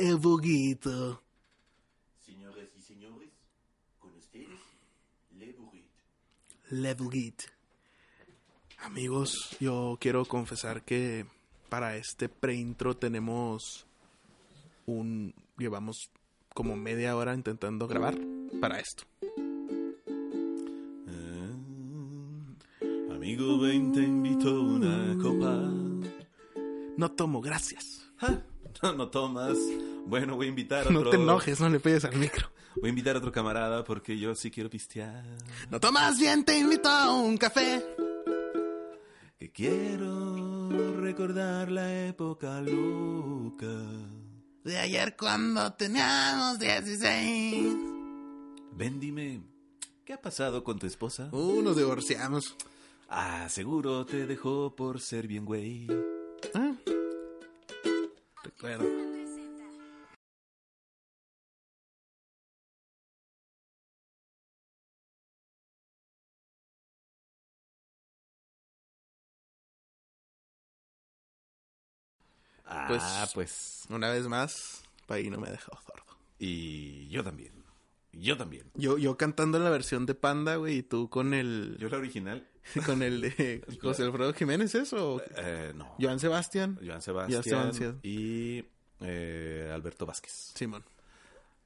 El buguito. Señoras y señores, con ustedes, Le Burrito. Amigos, yo quiero confesar que para este pre-intro tenemos un... Llevamos como media hora intentando grabar para esto. Ah, amigo, ven, te invito una copa. No tomo, gracias. No, no tomas. Bueno, voy a invitar a otro... No te enojes, no le pegues al micro. Voy a invitar a otro camarada porque yo sí quiero pistear. No tomas bien, te invito a un café. Que quiero recordar la época loca. De ayer cuando teníamos 16. Ven, dime, ¿qué ha pasado con tu esposa? Uh, nos divorciamos. Ah, seguro te dejó por ser bien güey. Ah. Recuerdo. Ah, Pues- pues... Una vez más, Paí no me ha dejado sordo. Y yo también. Yo también. Yo, yo cantando la versión de Panda, güey, y tú con el... Yo la original, con el de José Alfredo Jiménez, ¿eso? eh, no. Joan Sebastián. Joan Sebastián, Sebastián. y eh, Alberto Vázquez. Simón.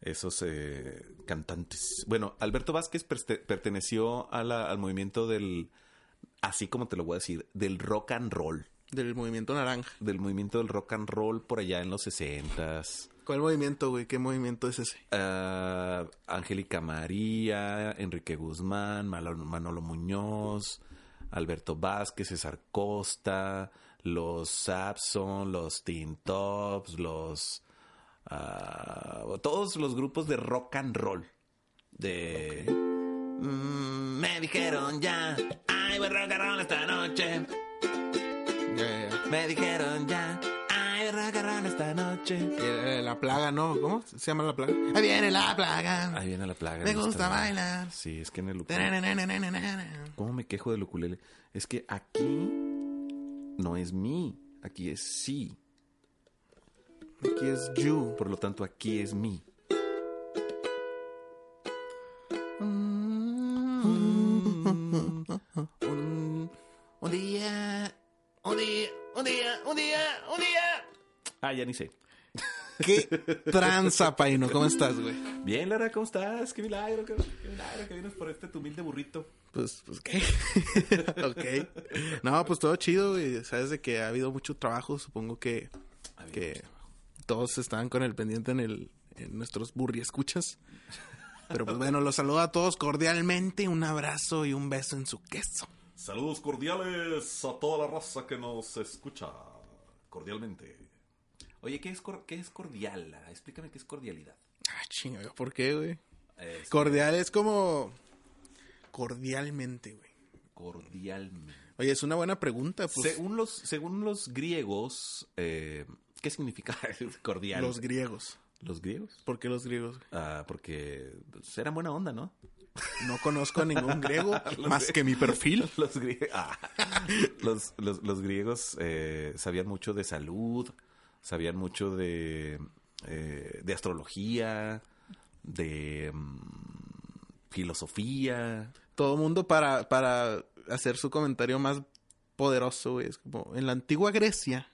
Esos eh, cantantes. Bueno, Alberto Vázquez perteneció a la- al movimiento del, así como te lo voy a decir, del rock and roll. Del movimiento naranja. Del movimiento del rock and roll por allá en los sesentas. ¿Cuál movimiento, güey? ¿Qué movimiento es ese? Ah, Angélica María, Enrique Guzmán, Manolo Muñoz, Alberto Vázquez, César Costa, los Sapson, los Teen Tops, los ah, todos los grupos de rock and roll. De Mm, me dijeron ya, ay voy rock and roll esta noche. Me dijeron ya, ay rock esta noche. Eh, La plaga, ¿no? ¿Cómo se llama la plaga? Ahí viene la plaga. Ahí viene la plaga. Me gusta bailar. Sí, es que en el ukulele. ¿Cómo me quejo del ukulele? Es que aquí no es mi, aquí es sí. Aquí es you. Por lo tanto, aquí es mi. Un, un día, un día, un día, un día, un día. Ah, ya ni sé. ¿Qué tranza, Paino? ¿Cómo estás, güey? Bien, Lara, ¿cómo estás? Qué milagro, qué, qué milagro que vienes por este tu humilde burrito. Pues, pues, ¿qué? ok. No, pues todo chido, güey. Sabes de que ha habido mucho trabajo. Supongo que, que todos estaban con el pendiente en, el, en nuestros burri escuchas. Pero pues bueno, los saludo a todos cordialmente. Un abrazo y un beso en su queso. Saludos cordiales a toda la raza que nos escucha. Cordialmente. Oye, ¿qué es, cor- qué es cordial? Lara? Explícame qué es cordialidad. Ah, chinga, ¿por qué, güey? Es Cordial es como... Cordialmente, güey. cordialmente. Oye, es una buena pregunta, pues. según, los, según los griegos, eh, ¿qué significa cordial? Los griegos. ¿Los griegos? ¿Por qué los griegos? Ah, porque pues, eran buena onda, ¿no? No conozco a ningún griego más que mi perfil. Los, ah. los, los- los griegos eh, sabían mucho de salud, sabían mucho de, eh, de astrología, de mm, filosofía. Todo mundo para, para hacer su comentario más poderoso, güey. Es como, en la antigua Grecia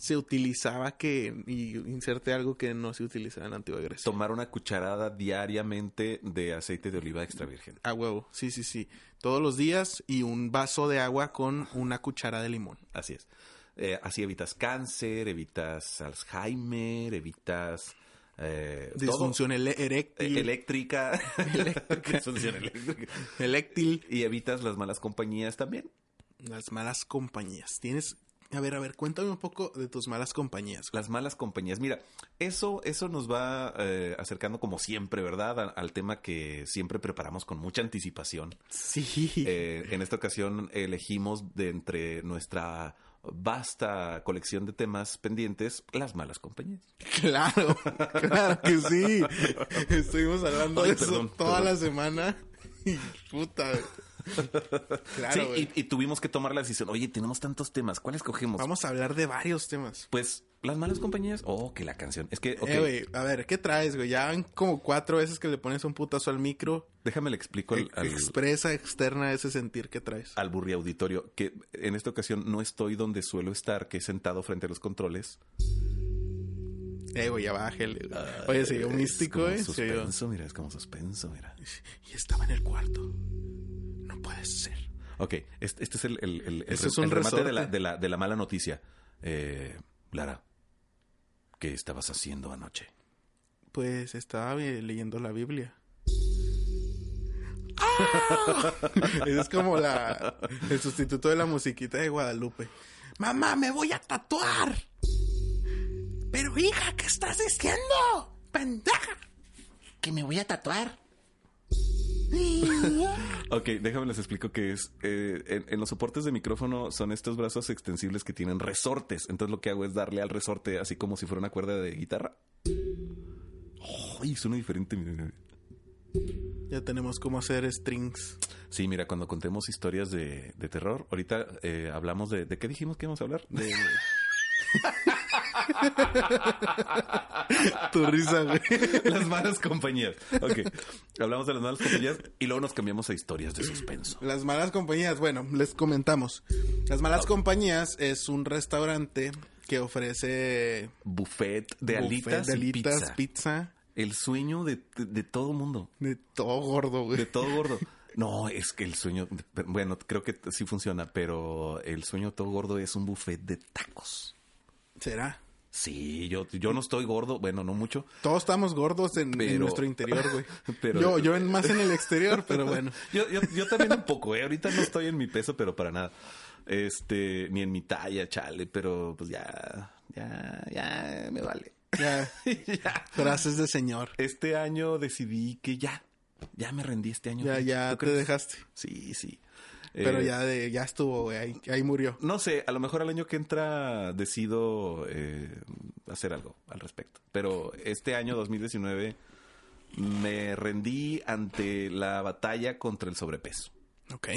Se utilizaba que, y inserte algo que no se utilizaba en la antigua Grecia. Tomar una cucharada diariamente de aceite de oliva extra virgen. A huevo, sí, sí, sí. Todos los días y un vaso de agua con una cuchara de limón. Así es. Eh, así evitas cáncer, evitas Alzheimer, evitas... eh. Disfunción ele- Eh, eréctil, eléctrica. Disfunción eléctrica. eléctil, Y evitas las malas compañías también. las malas compañías. Tienes, A ver, a ver, cuéntame un poco de tus malas compañías. Las malas compañías. Mira, eso, eso nos va eh, acercando como siempre, ¿verdad? A- al tema que siempre preparamos con mucha anticipación. Sí. Eh, en esta ocasión elegimos de entre nuestra vasta colección de temas pendientes las malas compañías. Claro, claro que sí. Estuvimos hablando Ay, de eso toda perdón. la semana. Y puta. Claro, sí, güey. y, y tuvimos que tomar la decisión. Oye, tenemos tantos temas, ¿cuál escogemos? Vamos a hablar de varios temas. Pues las malas compañías. Oh, que la canción. Es que, Eh, güey, a ver, ¿qué traes, güey? Ya van como cuatro veces que le pones un putazo al micro. déjame le explico al, al, Expresa, externa ese sentir que traes. al burri auditorio que en esta ocasión no estoy donde suelo estar, que es sentado frente a los controles. Eh, güey, ya bájale. güey. Oye, se oyó místico, como eh. Suspenso, mira, es como suspenso, mira. Y estaba en el cuarto. No puede ser. Ok, este, este es el, el, el, el re- es un remate de la, de, la, de la mala noticia. Eh, Lara, ¿qué estabas haciendo anoche? Pues estaba leyendo la Biblia. ¡Ah! Es como la, el sustituto de la musiquita de Guadalupe. Mamá, me voy a tatuar. Pero hija, ¿qué estás diciendo? Pendeja. Que me voy a tatuar. Ok, déjame les explico qué es. Eh, en, en los soportes de micrófono son estos brazos extensibles que tienen resortes. Entonces lo que hago es darle al resorte así como si fuera una cuerda de guitarra. Ay, suena diferente. Ya tenemos cómo hacer strings. Sí, mira, cuando contemos historias de, de terror, ahorita eh, hablamos de... ¿De qué dijimos que íbamos a hablar? De... Tu risa, güey. las malas compañías. Ok, hablamos de las malas compañías y luego nos cambiamos a historias de suspenso. Las malas compañías, bueno, les comentamos. Las malas compañías es un restaurante que ofrece Buffet de buffet alitas, de alitas, pizza. pizza, El sueño de, de, de todo mundo. de todo gordo, güey. De todo gordo. No, es que el sueño, bueno, creo que sí funciona, pero el sueño de todo gordo es un buffet de tacos. ¿Será? Sí, yo, yo no estoy gordo, bueno, no mucho. Todos estamos gordos en, en nuestro interior, güey. Pero- Yo, yo en- más en el exterior, pero bueno. Yo, yo, yo también un poco, ¿eh? Ahorita no estoy en mi peso, pero para nada. Este, ni en mi talla, chale, pero pues ya, ya, ya me vale. Ya, ya. frases de señor. Este año decidí que ya, ya me rendí este año. Ya, ya ¿Tú te crees? dejaste. Sí, sí. Pero Eh, ya de, ya estuvo, güey. Ahí, ahí murió. No sé, a lo mejor el año que entra decido eh, hacer algo al respecto. Pero este año 2019 me rendí ante la batalla contra el sobrepeso. Ok.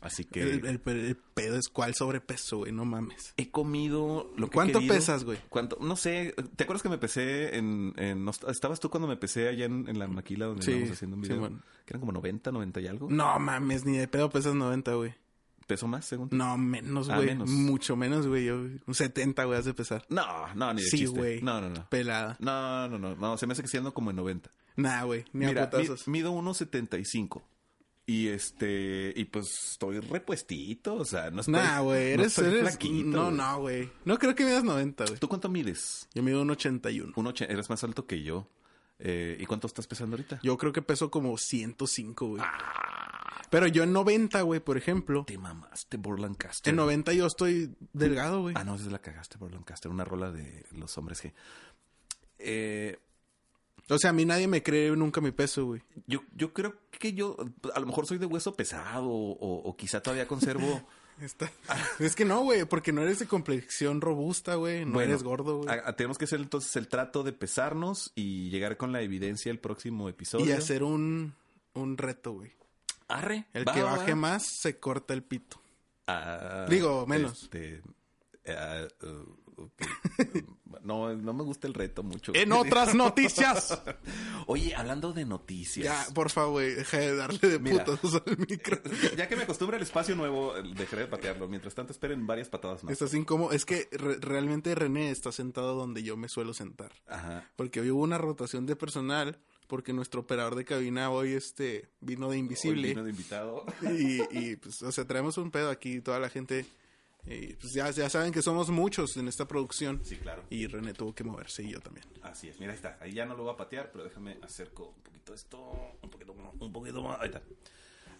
Así que El, el- el pedo es cuál sobrepeso, güey. No mames. he comido lo que ¿Cuánto pesas, güey? ¿Cuánto? No sé. ¿Te acuerdas que me pesé en... ¿Estabas tú cuando me pesé allá en, en la maquila donde Sí, estábamos haciendo un video? sí, bueno. Que eran como 90, 90 y algo. No mames, ni de pedo pesas 90, güey. ¿Peso más, según? No, menos, Ah, güey. Mucho menos, güey. Yo, un 70, güey, has de pesar. No, no, ni de Sí, chiste. güey. No, no, no. Pelada. No, no, no. No, se me hace que siendo como en 90. Nah, güey. Ni Mira, a putazos. mi- mido 1.75. Y este, y pues estoy repuestito, o sea, no estoy. Nah, güey. no Eres, eres... flaquito, no, no, güey. No creo que midas 90, güey. ¿Tú cuánto mides? Yo mido un 81. Un ocho- eres más alto que yo. Eh, ¿Y cuánto estás pesando ahorita? Yo creo que peso como 105, güey. Ah. Pero yo en 90, güey, por ejemplo. Te mamaste por Lancaster. En 90 yo estoy delgado, güey. Ah, no, esa es la cagaste por Lancaster, una rola de los hombres que. Eh, O sea, a mí nadie me cree nunca mi peso, güey. yo, yo creo que yo, a lo mejor soy de hueso pesado, o, o quizá todavía conservo. Está- Es que no, güey, porque no eres de complexión robusta, güey. No Bueno, eres gordo, güey. tenemos que hacer entonces el trato de pesarnos y llegar con la evidencia el próximo episodio. Y hacer un, un reto, güey. Arre. El va, que baje va. más se corta el pito. Ah, Digo, menos. este, ah, uh. no, no me gusta el reto mucho. En otras noticias. Oye, hablando de noticias. ya, por favor, deja de darle de Mira. putos al micro. Ya que me acostumbre al espacio nuevo, dejaré de patearlo. Mientras tanto, esperen varias patadas más. Estás incómodo. Es que re- realmente René está sentado donde yo me suelo sentar. Ajá. Porque hoy hubo una rotación de personal. Porque nuestro operador de cabina hoy este vino de Hoy invisible. vino de invitado. Y, y, pues, o sea, traemos un pedo aquí, toda la gente. Y pues ya, ya saben que somos muchos en esta producción. Sí, claro. Y René tuvo que moverse y yo también. Así es, mira, ahí está. Ahí ya no lo voy a patear, pero déjame acerco un poquito esto, un poquito más, un poquito más. Ahí está.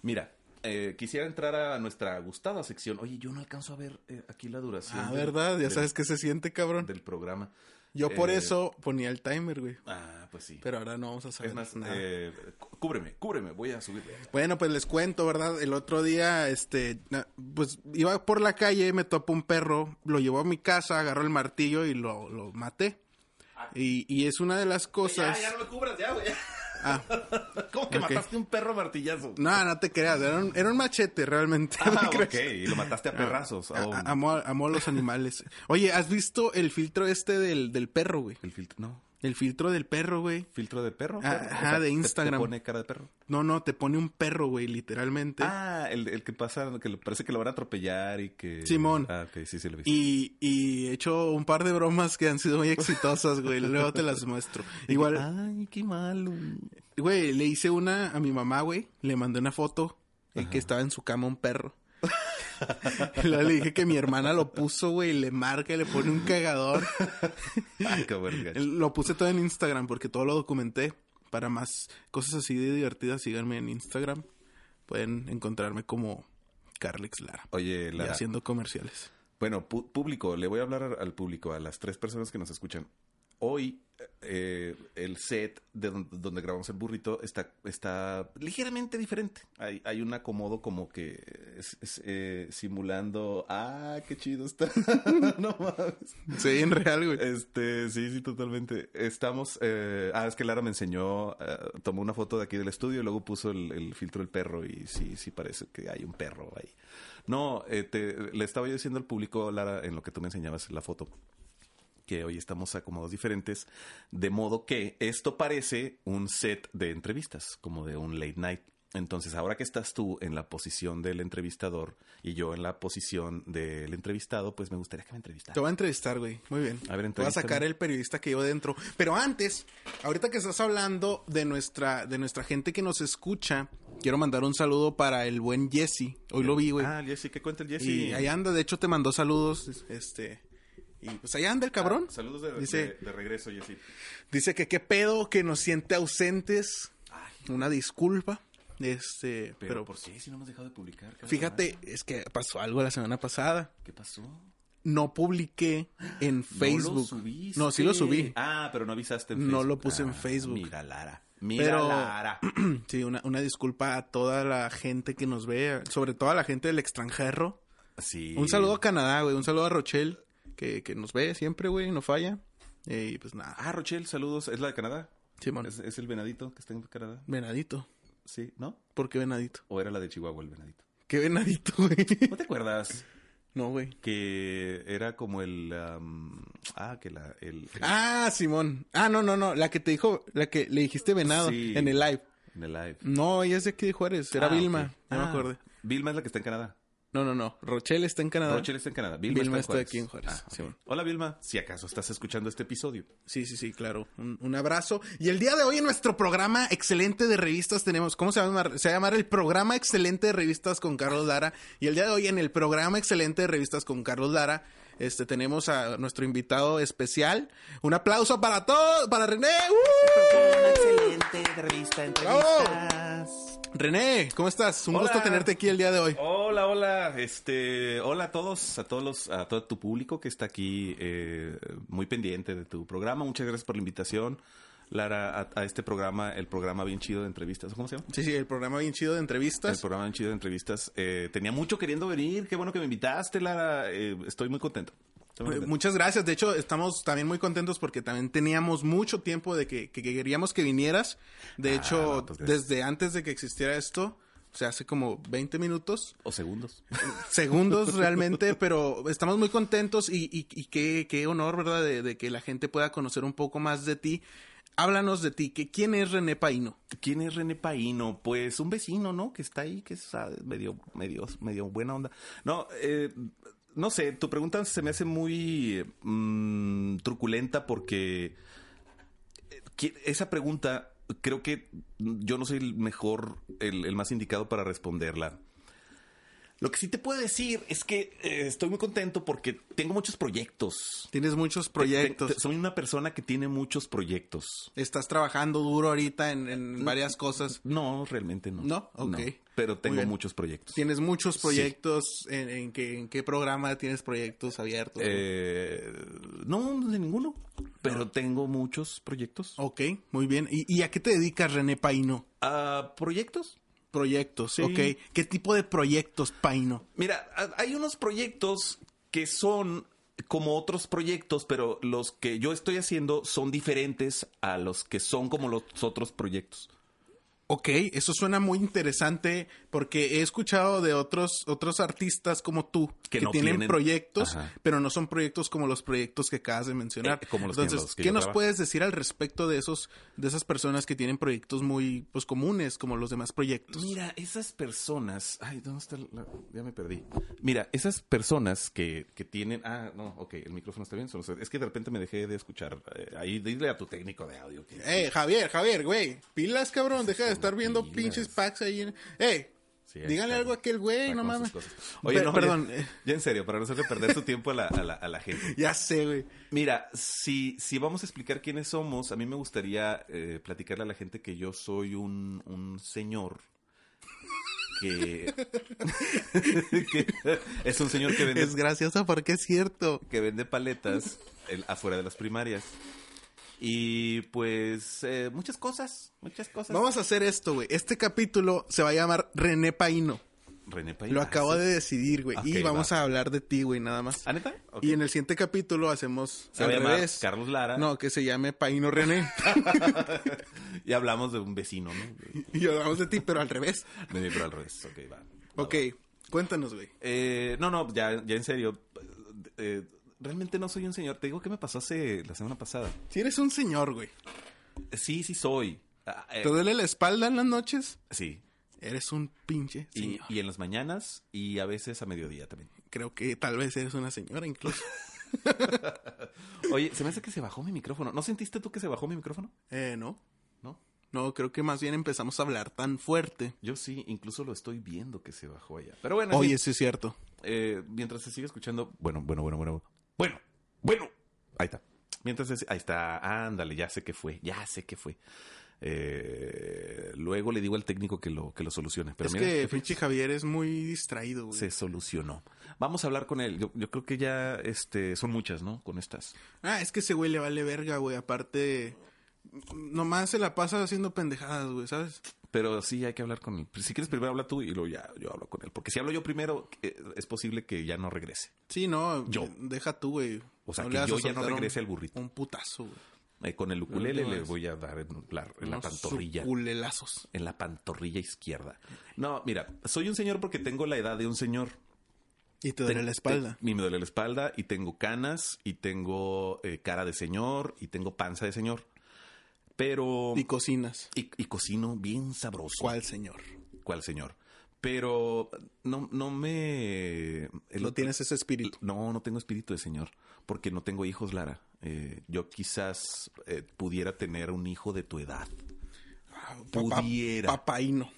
Mira, eh, quisiera entrar a nuestra gustada sección. Oye, yo no alcanzo a ver eh, aquí la duración. Ah, del- ¿verdad? Ya del- sabes qué se siente, cabrón. Del programa. Yo por Eh, eso ponía el timer, güey. Ah, pues sí. Pero ahora no vamos a saber es más, nada. eh, cú- cúbreme, cúbreme, voy a subirle. Bueno, pues les cuento, ¿verdad? El otro día, este, pues iba por la calle, me topó un perro, lo llevó a mi casa, agarró el martillo y lo, lo maté. Y, y es una de las cosas... me cubras, ya, güey. Ah, ¿Cómo que Ok. mataste un perro martillazo? no, no te creas, era un, era un machete realmente. Ah, ok, y lo mataste a perrazos. A- Oh, a- amo a los animales. Oye, ¿has visto el filtro este del, del perro, güey? el filtro, no. El filtro del perro, güey. ¿Filtro de perro? Ah, Perro. ajá, de te- Instagram. ¿Te pone cara de perro? No, no, te pone un perro, güey, literalmente. Ah, el, el que pasa, que parece que lo van a atropellar y que... Simón. Ah, ok, sí, sí lo vi. Y, y he hecho un par de bromas que han sido muy exitosas, güey. Luego te las muestro. Igual, Ay, qué malo. güey, le hice una a mi mamá, güey. Le mandé una foto en que estaba en su cama un perro. Y luego le dije que mi hermana lo puso, güey, y le marca y le pone un cagador. Ay, verga. Lo puse todo en Instagram porque todo lo documenté. Para más cosas así de divertidas, síganme en Instagram. Pueden encontrarme como Carlix Lara. Oye, Y la... haciendo comerciales. Bueno, público, le voy a hablar al público, a las tres personas que nos escuchan. Hoy eh, el set de don- donde, grabamos el burrito está, está ligeramente diferente. Hay, hay un acomodo como que es, es, eh, simulando... Ah, qué chido está. no mames. Sí, en real, güey. Este, sí, sí, totalmente. Estamos, eh, ah, es que Lara me enseñó, eh, tomó una foto de aquí del estudio y luego puso el, el filtro del perro y sí, sí parece que hay un perro ahí. No, eh, te- le estaba yo diciendo al público, Lara, en lo que tú me enseñabas la foto, que hoy estamos acomodados diferentes, de modo que esto parece un set de entrevistas, como de un late night. Entonces, ahora que estás tú en la posición del entrevistador y yo en la posición del entrevistado, pues me gustaría que me entrevistaras. Te voy a entrevistar, güey. Muy bien. A ver, Te voy a sacar el periodista que llevo dentro. Pero antes, ahorita que estás hablando de nuestra, de nuestra gente que nos escucha, quiero mandar un saludo para el buen Jesse. Hoy lo vi, güey. Ah, Jesse, ¿qué cuenta el Jesse? y ahí anda, de hecho te mandó saludos. Este. Y pues allá anda el cabrón. Ah, saludos de, Dice- de- de regreso, Jesse. Dice que qué pedo, que nos siente ausentes. Una disculpa. Este, Pero, pero, por sí, si no hemos dejado de publicar. fíjate, semana. es que pasó algo la semana pasada. ¿Qué pasó? No publiqué en Facebook. No, lo subiste. No, sí lo subí. Ah, pero no avisaste en No Facebook. lo puse en Ah, Facebook. Mira, Lara. Mira, Pero- Lara. Sí, una, una disculpa a toda la gente que nos ve, sobre todo a la gente del extranjero. Sí. Un saludo a Canadá, güey. Un saludo a Rochelle, que, que nos ve siempre, güey, no falla. Eh, Y pues nada. Ah, Rochelle, saludos. ¿Es la de Canadá? Simón. ¿Es, es el venadito que está en Canadá? Venadito. Sí, ¿no? ¿Por qué venadito? ¿O era la de Chihuahua el venadito? ¿Qué venadito, güey? ¿No te acuerdas No, güey. que era como el... am, ah, que la... El, el- Ah, Simón. Ah, no, no, no. La que te dijo, la que le dijiste venado Sí. en el live. en el live. No, ella es de aquí de Juárez. Era Ah, Vilma. Ya me Ah, acordé. Vilma es la que está en Canadá. No, no, no. Rochelle está en Canadá. Rochelle está en Canadá. Vilma, Vilma está, en está aquí en Juárez, Ah. Hola Vilma, si acaso estás escuchando este episodio. Sí, sí, sí, claro. Un, un abrazo. Y el día de hoy en nuestro programa excelente de revistas tenemos, ¿cómo se llama? Se va a llamar el programa excelente de revistas con Carlos Lara. Y el día de hoy en el programa excelente de revistas con Carlos Lara, este, tenemos a nuestro invitado especial. Un aplauso para todos, para René. ¡Uh! excelente de revista, entrevistas. René, ¿cómo estás? Un Hola. gusto tenerte aquí el día de hoy. Hola, hola, este, hola a todos, a todos los, a todo tu público que está aquí eh, muy pendiente de tu programa. Muchas gracias por la invitación, Lara, a, a este programa, el programa bien chido de entrevistas. ¿Cómo se llama? Sí, sí, el programa bien chido de El entrevistas. programa bien chido de entrevistas. Eh, tenía mucho queriendo venir. Qué bueno que me invitaste, Lara. Eh, estoy muy contento. Eh. Muchas gracias. De hecho, estamos también muy contentos porque también teníamos mucho tiempo de que, que queríamos que vinieras. De Ah, hecho, no, pues desde antes de que existiera esto, o sea, hace como 20 minutos, O segundos. segundos realmente, pero estamos muy contentos y, y- y qué, qué honor, ¿verdad? De, de que la gente pueda conocer un poco más de ti. Háblanos de ti. que ¿Quién es René Paino? ¿Quién es René Paino? Pues un vecino, ¿no? Que está ahí, que es medio, medio, medio buena onda. No, eh, no sé, tu pregunta se me hace muy mm, truculenta porque eh, esa pregunta creo que yo no soy el mejor, el más indicado para responderla. Lo que sí te puedo decir es que eh, estoy muy contento porque tengo muchos proyectos. Tienes muchos proyectos. Te- te- soy una persona que tiene muchos proyectos. Estás trabajando duro ahorita en, en varias cosas. No, realmente no. ¿No? Ok. pero tengo muchos proyectos. Tienes muchos proyectos. ¿En, en qué, en qué programa tienes proyectos abiertos? Eh, no, de ninguno. Pero tengo muchos proyectos. Ok, muy bien. ¿Y, y a qué te dedicas, René Paino? Ah, ¿Proyectos? Proyectos, Sí. ok. ¿Qué tipo de proyectos, Paino? Mira, hay unos proyectos que son como otros proyectos, pero los que yo estoy haciendo son diferentes a los que son como los otros proyectos. Ok, eso suena muy interesante porque he escuchado de otros otros artistas como tú que, Que no tienen, tienen- proyectos, Ajá. pero no son proyectos como los proyectos que acabas de mencionar. Eh, como los Entonces, los que ¿qué nos puedes decir al respecto de esos de esas personas que tienen proyectos muy pues comunes como los demás proyectos? Mira, esas personas. Ay, ¿dónde está? la- ya me perdí. Mira, esas personas que, que tienen. Ah, no, ok, el micrófono está bien. Es que de repente me dejé de escuchar. Eh, ahí dile a tu técnico de audio. Que... Eh, Javier, Javier, güey, pilas, cabrón, deja de estar viendo pilas. pinches packs ahí. En... Eh, Sí, díganle algo a aquel güey, no mames. Oye, Pe- no, perdón, Ya, ya en serio, para no hacerle perder su tiempo a la, a la, a la gente. ya sé, güey. Mira, si, si vamos a explicar quiénes somos, a mí me gustaría eh, platicarle a la gente que yo soy un, un señor que, que es un señor que vende, Es gracioso porque es cierto. que vende paletas el- afuera de las primarias. Y pues eh, muchas cosas, muchas cosas. Vamos a hacer esto, güey. Este capítulo se va a llamar René Paino. René País. Lo Ah, acabo sí. de decidir, güey. y vamos va. a hablar de ti, güey, nada más. ¿Ah, neta? Y en el siguiente capítulo hacemos Se va al a llamar revés. Carlos Lara. No, que se llame Paino René. Y hablamos de un vecino, ¿no? y hablamos de ti, pero al revés. De mí, pero al revés. Ok, va. Va, Ok, cuéntanos, güey. Eh, no, no, ya, ya en serio. Eh, realmente no soy un señor. Te digo que me pasó hace la semana pasada. Si eres un señor, güey. Sí, sí soy. Ah, eh, ¿Te duele la espalda en las noches? sí. Eres un pinche Y, señor. y en las mañanas y a veces a mediodía también. Creo que tal vez eres una señora incluso. Oye, se me hace que se bajó mi micrófono. ¿No sentiste tú que se bajó mi micrófono? eh, no. No. No, creo que más bien empezamos a hablar tan fuerte. Yo sí, incluso lo estoy viendo que se bajó allá. Pero bueno, en Oye, sí es cierto. eh, mientras se sigue escuchando. Bueno, bueno, bueno, bueno. Bueno, bueno. Ahí está. Mientras ahí está. Ándale, ya sé qué fue. Ya sé qué fue. Eh, luego le digo al técnico que lo, que lo solucione. Pero es mira, que pinche Javier es muy distraído, güey. se solucionó. Vamos a hablar con él. Yo, yo creo que ya este, son muchas, ¿no? Con estas. Ah, es que ese güey le vale verga, güey. Aparte, nomás se la pasa haciendo pendejadas, güey, ¿sabes? Pero sí hay que hablar con él. Si quieres primero habla tú y luego ya yo hablo con él. Porque si hablo yo primero, eh, es posible que ya no regrese. Sí, no, Yo. deja tú, güey. O sea, No que yo ya no regrese al burrito. Un putazo, güey. Eh, con el ukulele No, le voy a dar en la, en la Unos pantorrilla. suculelazos. En la pantorrilla izquierda. No, mira, soy un señor porque tengo la edad de un señor. Y te duele la espalda. te- y me duele la espalda y tengo canas y tengo eh, cara de señor y tengo panza de señor. Pero... Y cocinas. y, y cocino bien sabroso. ¿Cuál, señor? ¿Cuál señor? Pero no, no me... No tienes ese espíritu. No, no tengo espíritu de señor, porque no tengo hijos, Lara. Eh, yo quizás eh, pudiera tener un hijo de tu edad. Papá- Pudiera. Papaíno.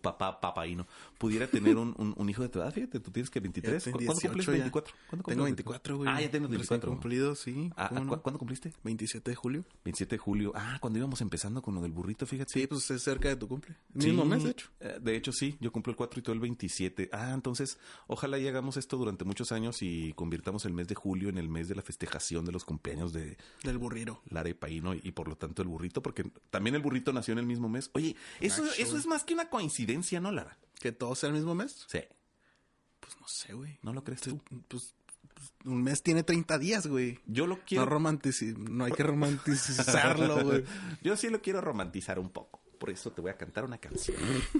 Papá, papaíno. Pudiera tener un, un- un hijo de tu edad. Fíjate, tú tienes que 23. Ya ¿Cu- tengo ¿Cuándo cumples 18 ya. 24? ¿Cuándo Tengo cumples 24, güey. Ah, ya Recién 24. cumplido, sí. Ah, ¿cómo no? ¿cu- ¿Cuándo cumpliste? 27 de julio. 27 de julio. Ah, cuando íbamos empezando con lo del burrito, fíjate. Sí, pues es cerca de tu cumple. Sí, Mismo mes, de hecho. eh, De hecho, sí. Yo cumplo el 4 y tú el 27. Ah, entonces, ojalá y hagamos esto durante muchos años y convirtamos el mes de julio en el mes de la festejación de los cumpleaños de Del burriro. Lara y Paino y por lo tanto el burrito, porque también el burrito nació en el mismo mes. Oye, eso, Nacho. eso es más que una coincidencia, ¿no, Lara? ¿Que todo sea el mismo mes? Sí. Pues no sé, güey. ¿No lo crees tú? Pues, pues, un mes tiene 30 días, güey. Yo lo No, quiero. romantici- no hay que romantizarlo, güey. Yo sí lo quiero romantizar un poco. Por eso te voy a cantar una canción.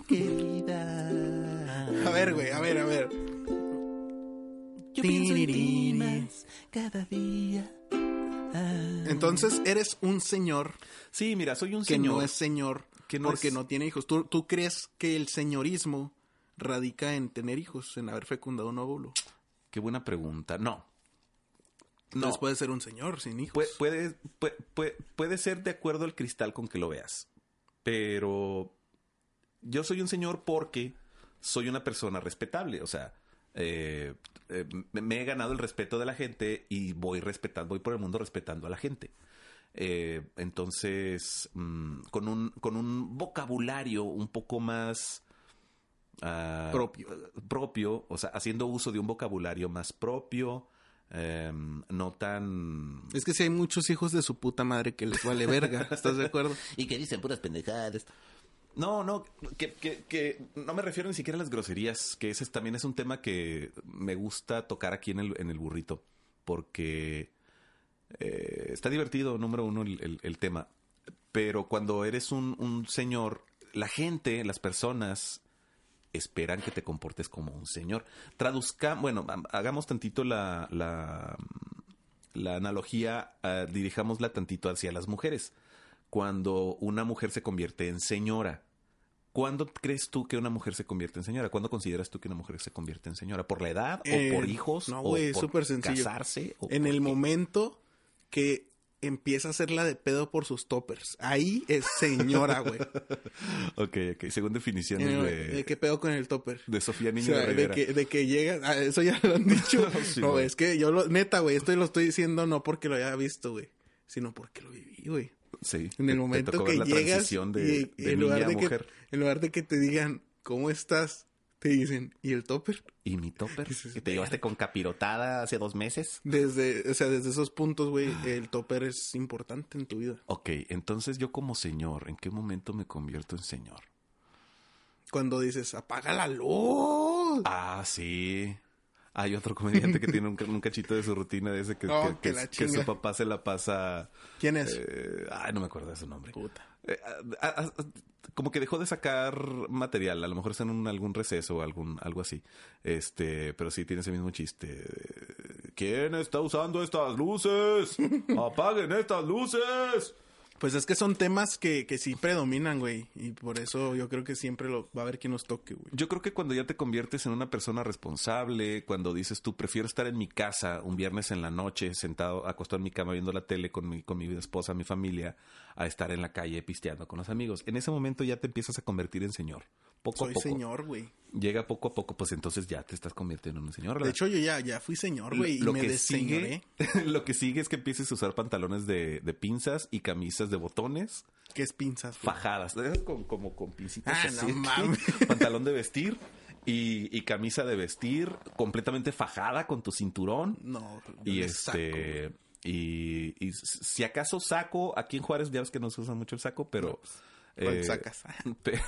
A ver, güey, a ver, a ver. Yo pienso en ti más cada día. Entonces, eres un señor Sí, mira, soy un que señor. no es señor que no porque es- no tiene hijos. ¿Tú, ¿Tú crees que el señorismo radica en tener hijos, en haber fecundado un óvulo? Qué buena pregunta. No. Entonces No. puede ser un señor sin hijos. Puede, puede, puede, puede- puede ser de acuerdo al cristal con que lo veas. Pero yo soy un señor porque soy una persona respetable. O sea, eh, eh, me- me he ganado el respeto de la gente y voy respetando, voy por el mundo respetando a la gente. Eh, entonces, mm, con, un, con un vocabulario un poco más ah, Propio. propio, o sea, haciendo uso de un vocabulario más propio, em, no tan... Es que si hay muchos hijos de su puta madre que les vale verga, ¿estás de acuerdo? Y que dicen puras pendejadas. No, no, que, que, que no me refiero ni siquiera a las groserías, que ese también es un tema que me gusta tocar aquí en el, en el burrito, porque eh, está divertido, número uno, el, el- el tema. Pero cuando eres un, un señor, la gente, las personas esperan que te comportes como un señor. Traduzca, bueno, ha- hagamos tantito la, la, la analogía, ah, dirijámosla tantito hacia las mujeres. Cuando una mujer se convierte en señora, ¿cuándo crees tú que una mujer se convierte en señora? ¿Cuándo consideras tú que una mujer se convierte en señora? ¿Por la edad? Eh, ¿O por hijos? no, ¿O güey, por súper sencillo. casarse? ¿O En el qué? momento que empieza a hacerla de pedo por sus toppers. Ahí es señora, güey. Ok, ok. Según definiciones Eh, de, eh, ¿Qué pedo con el topper? de Sofía O Niño sea, de de Rivera. que, de que llega, ah, eso ya lo han dicho. Sí, no, es que yo lo, neta, güey, esto lo estoy diciendo no porque lo haya visto, güey, sino porque lo viví, güey. Sí, En el te momento tocó que ver la llegas transición de, y de en lugar de que mujer. en lugar de que te digan cómo estás, te dicen ¿y el topper? ¿Y mi topper? ¿Que te llevaste con capirotada hace dos meses? Desde, o sea, desde esos puntos, güey, el topper es importante en tu vida. Ok, entonces yo como señor, ¿en qué momento me convierto en señor? Cuando dices apaga la luz. Ah, sí. Hay otro comediante que tiene un, ca- un cachito de su rutina de ese que, Oh, que- que que- la que su papá se la pasa... ¿Quién es? eh, ay, no me acuerdo de su nombre. Puta. Eh, como que dejó de sacar material, a lo mejor está en un- algún receso o algún, algo así. Este, pero sí tiene ese mismo chiste. ¿Quién está usando estas luces? ¡Apaguen estas luces! Pues es que son temas que, que sí predominan, güey. Y por eso yo creo que siempre lo, va a haber quien nos toque, güey. Yo creo que cuando ya te conviertes en una persona responsable, cuando dices tú prefiero estar en mi casa un viernes en la noche, sentado, acostado en mi cama viendo la tele con mi, con mi esposa, mi familia, a estar en la calle pisteando con los amigos. En ese momento ya te empiezas a convertir en señor. Poco Soy a poco. señor, güey. Llega poco a poco, pues entonces ya te estás convirtiendo en un señor. De hecho, yo ya, ya fui señor, güey, y lo me que sigue, lo que sigue es que empieces a usar pantalones de, de pinzas y camisas de botones ¿Qué es pinzas? güey? fajadas, con, como con pincitas Ah, así, no mames. pantalón de vestir y, y camisa de vestir completamente fajada con tu cinturón No, yo y saco, este y, y si acaso saco aquí en Juárez ya ves que no se usa mucho el saco pero ¿cuál eh, sacas? pe-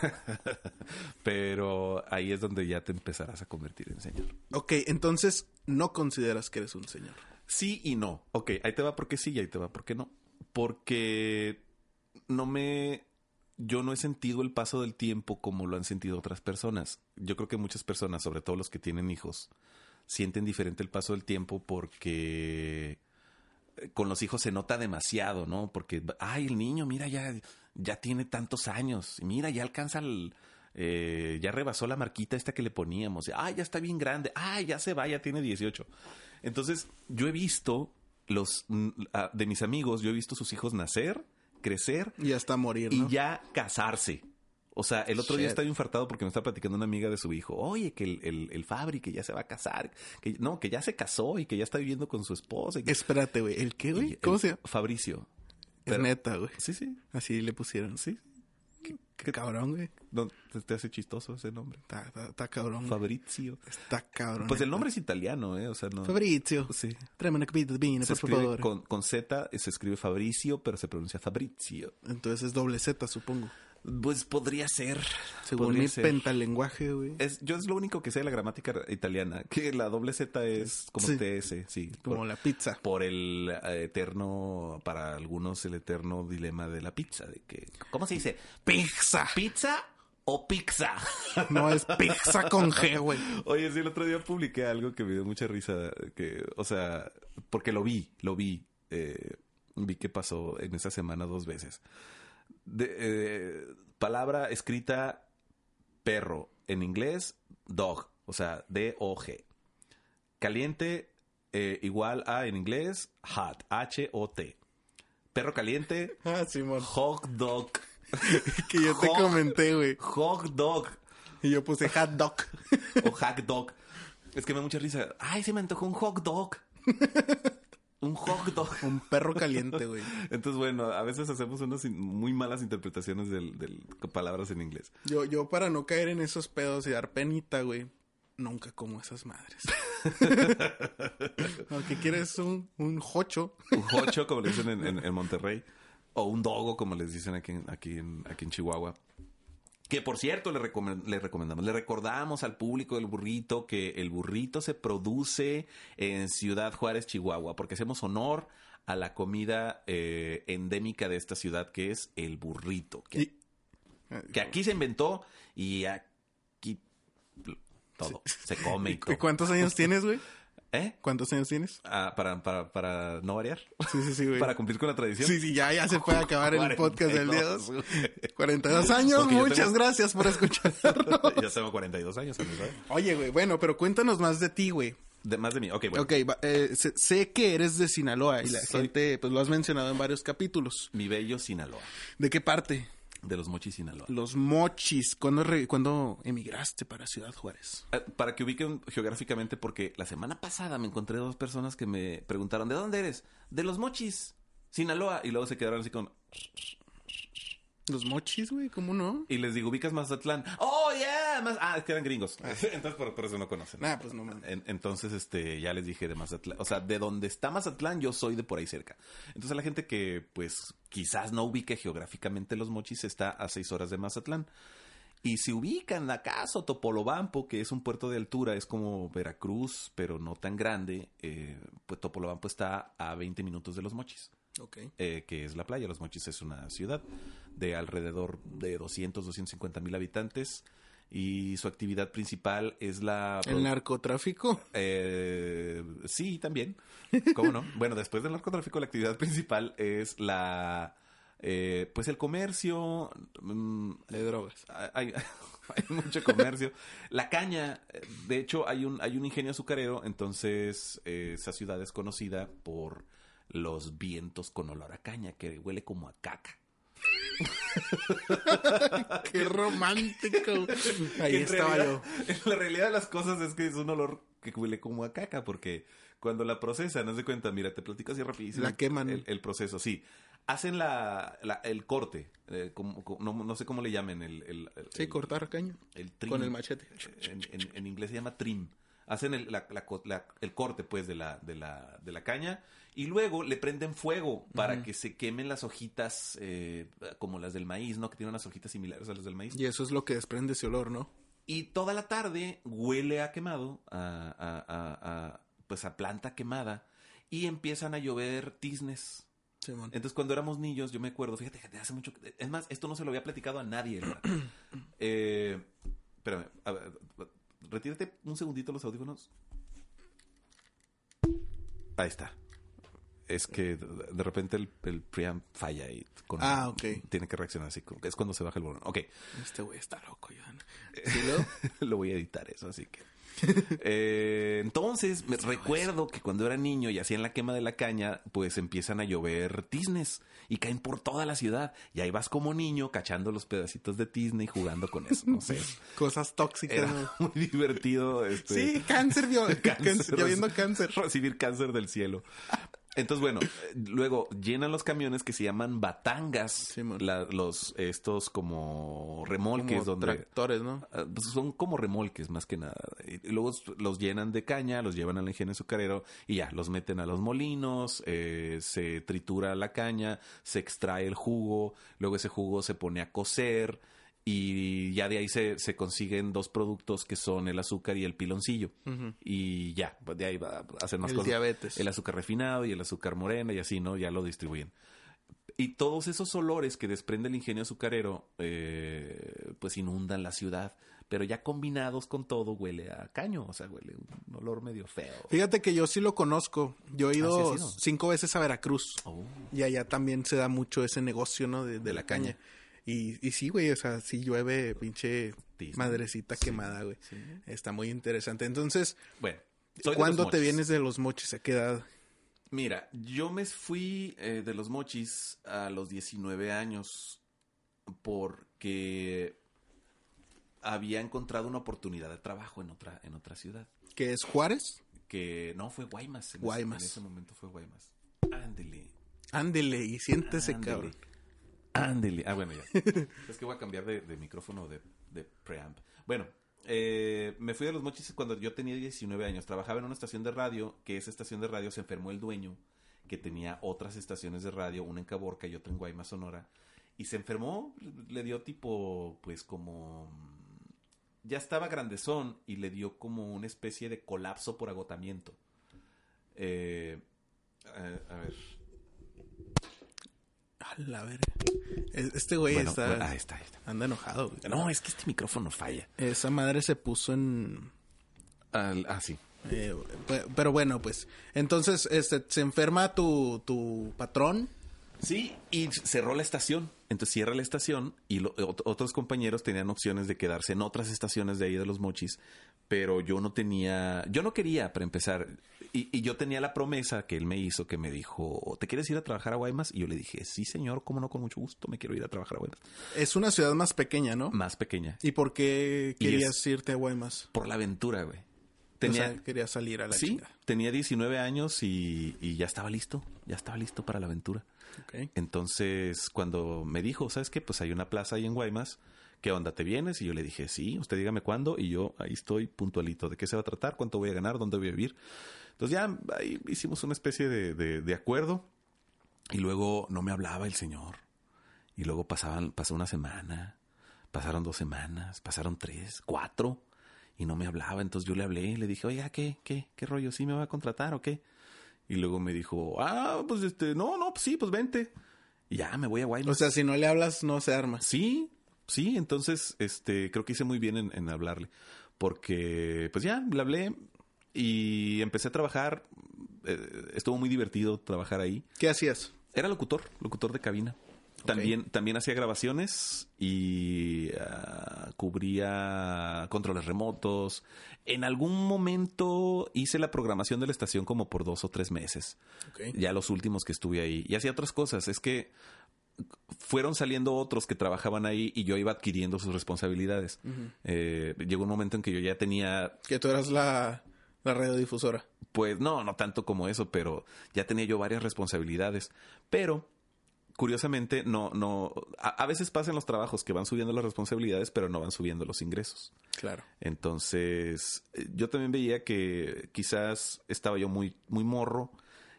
pero ahí es donde ya te empezarás a convertir en señor ok, entonces no consideras que eres un señor. Sí y no. Ok, ahí te va porque sí y ahí te va porque no. Porque no me... Yo no he sentido el paso del tiempo como lo han sentido otras personas. Yo creo que muchas personas, sobre todo los que tienen hijos, sienten diferente el paso del tiempo porque con los hijos se nota demasiado, ¿no? Porque, ay, el niño, mira, ya, ya tiene tantos años. Mira, ya alcanza el... eh, ya rebasó la marquita esta que le poníamos. Ay, ya está bien grande. Ay, ya se va, ya tiene 18. Entonces, yo he visto los... mm, ah, de mis amigos, yo he visto sus hijos nacer, crecer Y hasta morir, y ya casarse. O sea, el otro día estaba infartado porque me estaba platicando una amiga de su hijo. Oye, que el, el, el Fabri, que ya se va a casar. Que, no, que ya se casó y que ya está viviendo con su esposa. y que- Espérate, güey. ¿El qué, güey? ¿Cómo se llama? Fabricio. Es Pero- neta, güey. Sí, sí. Así le pusieron. Sí. Qué cabrón, güey. No, te, te hace chistoso ese nombre. Está, está, está cabrón. Fabrizio. Está cabrón. Pues el nombre es italiano, ¿eh? O sea, no. Fabrizio. Sí. Tráeme una copita de vino, Se por favor. con, con Z, se escribe Fabricio, pero se pronuncia Fabrizio. Entonces es doble Z, supongo. Pues podría ser. Según podría mi ser. pentalenguaje, güey. Es, yo es lo único que sé de la gramática italiana, que la doble Z es como Sí. TS, sí. Como por, la pizza. por el eh, eterno, para algunos, el eterno dilema de la pizza, de que, ¿cómo se dice? Pizza. ¿Pizza o pizza? No es pizza con G, güey. Oye, sí, el otro día publiqué algo que me dio mucha risa, que, o sea, porque lo vi, lo vi, eh, vi que pasó en esa semana dos veces. De, eh, palabra escrita perro, en inglés dog, o sea, D-O-G. Caliente eh, igual a en inglés hot, H-O-T. Perro caliente, Ah, Simón. hot dog. Que yo te comenté, güey. Hot dog Y yo puse hot dog. o hack dog. Es que me da mucha risa. Ay, se me antojó un hot dog. Un hot dog. Un perro caliente, güey. Entonces, bueno, a veces hacemos unas muy malas interpretaciones del, del palabras en inglés. Yo, yo para no caer en esos pedos y dar penita, güey, nunca como esas madres. Lo que quieres un, un jocho. Un hocho, como le dicen en, en- en Monterrey. O un dogo, como les dicen aquí, en- aquí, en, aquí en Chihuahua. Que por cierto, le, recomen- le recomendamos, le recordamos al público del burrito que el burrito se produce en Ciudad Juárez, Chihuahua, porque hacemos honor a la comida eh, endémica de esta ciudad, que es el burrito. Que, Y- que aquí se inventó y aquí todo se come y ¿Y cuántos años tienes, güey? ¿Eh? ¿Cuántos años tienes? Ah, para, para, para no variar. Sí, sí, sí, güey. Para cumplir con la tradición. Sí, sí, ya, ya se puede acabar el podcast del día 42, 2. güey. 42 años, muchas tengo- gracias por escucharnos. ya tengo 42 años. ¿sabes? Oye, güey, bueno, pero cuéntanos más de ti, güey. De, más de mí. Ok, bueno. Ok, eh, sé, sé que eres de Sinaloa y la Soy- gente, pues lo has mencionado en varios capítulos. Mi bello Sinaloa. ¿De qué parte? De los Mochis, Sinaloa. Los mochis. ¿Cuándo, re- cuándo emigraste para Ciudad Juárez? Eh, Para que ubiquen geográficamente, porque la semana pasada me encontré dos personas que me preguntaron, ¿de dónde eres? De los Mochis, Sinaloa. Y luego se quedaron así con... Los mochis, güey, ¿cómo no? Y les digo, ¿ubicas Mazatlán? ¡Oh, yeah! Más... Ah, es que eran gringos. Entonces, por, por eso no conocen. Ah, pues no entonces, este, ya les dije de Mazatlán. O sea, de donde está Mazatlán, yo soy de por ahí cerca. Entonces, la gente que, pues, quizás no ubique geográficamente los mochis, está a seis horas de Mazatlán. Y si ubican acaso Topolobampo, que es un puerto de altura, es como Veracruz, pero no tan grande, eh, pues Topolobampo está a 20 minutos de los mochis Ok. eh, que es la playa. Los Mochis es una ciudad de alrededor de 200, 250 mil habitantes y su actividad principal es la... El narcotráfico. Eh, sí, también. ¿Cómo no? bueno, después del narcotráfico, la actividad principal es la... eh, pues el comercio... mm, De drogas. hay, hay mucho comercio. La caña, eh, de hecho, hay un, hay un ingenio azucarero, entonces eh, esa ciudad es conocida por los vientos con olor a caña, que huele como a caca. Qué romántico. Ahí estaba realidad- yo. En la realidad de las cosas es que es un olor que huele como a caca, porque cuando la procesan, haz de cuenta, mira, te platico así rapidísimo. La queman. El, el proceso, sí. Hacen la, la- el corte, eh, como- como- no, no sé cómo le llamen, el... el- el- Sí, cortar caño. el trim. Con el machete. En, en- en inglés se llama trim. Hacen el, la- la- el corte, pues, de la, de, la, de la caña y luego le prenden fuego para que se quemen las hojitas eh, como las del maíz, ¿no? Que tienen unas hojitas similares a las del maíz. Y eso es lo que desprende ese olor, ¿no? Y toda la tarde huele a quemado, a, a- a- a, pues a planta quemada, y empiezan a llover tiznes. Entonces, cuando éramos niños, yo me acuerdo, fíjate, fíjate, hace mucho. Es más, esto no se lo había platicado a nadie, ¿verdad? eh, espérame, a ver, retírate un segundito los audífonos. Ahí está. Es que de repente el, el preamp falla y con- Ah, tiene que reaccionar así. Es cuando se baja el volumen. Ok. Este güey está loco, Johan. ¿Sí? Lo voy a editar eso, así que. Eh, entonces, me recuerdo que cuando era niño y hacían la quema de la caña, pues empiezan a llover tiznes y caen por toda la ciudad. Y ahí vas como niño cachando los pedacitos de tizne y jugando con eso. No sé. Cosas tóxicas. Muy divertido. Este, Sí, cáncer, vio. cáncer, cáncer, lloviendo cáncer. Recibir cáncer del cielo. Entonces, bueno, eh, luego llenan los camiones que se llaman batangas. La- los, estos como remolques Como donde... tractores, ¿no? Ah, pues son como remolques más que nada. Y luego los llenan de caña, los llevan al ingenio azucarero y ya, los meten a los molinos, eh, se tritura la caña, se extrae el jugo, luego ese jugo se pone a cocer y ya de ahí se, se consiguen dos productos que son el azúcar y el piloncillo. Y ya, de ahí va a hacer más El cosas. diabetes. El azúcar refinado y el azúcar morena y así, ¿no? Ya lo distribuyen. Y todos esos olores que desprende el ingenio azucarero, eh, pues inundan la ciudad. Pero ya combinados con todo, huele a caño. O sea, huele un olor medio feo. Fíjate que yo sí lo conozco. Yo he ¿Ah, sí ido? cinco veces a Veracruz. Oh. Y allá también se da mucho ese negocio, ¿no? De, de la caña. Y, y sí, güey, o sea, sí llueve pinche madrecita quemada, güey. Está muy interesante. Entonces, Bueno. ¿cuándo te vienes de los mochis? ¿A qué edad? Mira, yo me fui eh, de los mochis a los 19 años porque había encontrado una oportunidad de trabajo en otra, en otra ciudad. ¿Que es Juárez? Que no, fue Guaymas. En Guaymas. Ese, en ese momento fue Guaymas. Ándele. Ándele y siéntese, Ándele. cabrón. Ándele. Ah, bueno, ya. es que voy a cambiar de, de micrófono de, de preamp. Bueno, eh, me fui de los mochis cuando yo tenía 19 años. Trabajaba en una estación de radio, que esa estación de radio se enfermó el dueño, que tenía otras estaciones de radio, una en Caborca y otra en Guaymas, Sonora. Y se enfermó, le dio tipo, pues como... Ya estaba grandezón y le dio como una especie de colapso por agotamiento. Eh, eh, a ver. A la verga. Es- Este güey Bueno, está... ahí está, ahí está. Anda enojado. güey. No, es que este micrófono falla. Esa madre se puso en... Al- ah, sí. eh, pe- pero bueno, pues. Entonces, este, se enferma tu, tu patrón. Sí, y cerró la estación. Entonces cierra la estación y lo- ot- otros compañeros tenían opciones de quedarse en otras estaciones de ahí de los mochis, pero yo no tenía, yo no quería para empezar. Y, y yo tenía la promesa que él me hizo, que me dijo, ¿te quieres ir a trabajar a Guaymas? Y yo le dije, sí señor, cómo no, con mucho gusto, me quiero ir a trabajar a Guaymas. Es una ciudad más pequeña, ¿no? Más pequeña. ¿Y por qué querías irte a Guaymas? Por la aventura, güey. O Tenía, sea, querías salir a la sí, tenía 19 años y, y ya estaba listo, ya estaba listo para la aventura. Entonces, cuando me dijo, ¿sabes qué? Pues hay una plaza ahí en Guaymas. ¿Qué onda? ¿Te vienes? Y yo le dije, sí, usted dígame cuándo. Y yo ahí estoy puntualito. ¿De qué se va a tratar? ¿Cuánto voy a ganar? ¿Dónde voy a vivir? Entonces ya ahí hicimos una especie de, acuerdo. Y luego no me hablaba el señor. Y luego pasaban, pasó una semana, pasaron dos semanas, pasaron tres, cuatro. Y no me hablaba. Entonces yo le hablé le dije, oiga, ¿qué? ¿Qué? ¿Qué rollo? ¿Sí me va a contratar o qué? Y luego me dijo, ah, pues este, no, no, pues sí, pues vente. Y ya me voy a Guaymas. O sea, si no le hablas, no se arma. sí, sí, entonces, este, creo que hice muy bien en, en hablarle. Porque, pues ya, le hablé y empecé a trabajar. eh, estuvo muy divertido trabajar ahí. ¿Qué hacías? Era locutor, locutor de cabina. También, también hacía grabaciones y ah, cubría controles remotos. En algún momento hice la programación de la estación como por dos o tres meses. Ya los últimos que estuve ahí. Y hacía otras cosas. Es que fueron saliendo otros que trabajaban ahí y yo iba adquiriendo sus responsabilidades. Eh, llegó un momento en que yo ya tenía Que tú eras la, la radiodifusora. pues no, no tanto como eso, pero ya tenía yo varias responsabilidades. Pero, curiosamente, no, no, a, a veces pasan los trabajos que van subiendo las responsabilidades, pero no van subiendo los ingresos. Claro. Entonces, eh, yo también veía que quizás estaba yo muy, muy morro,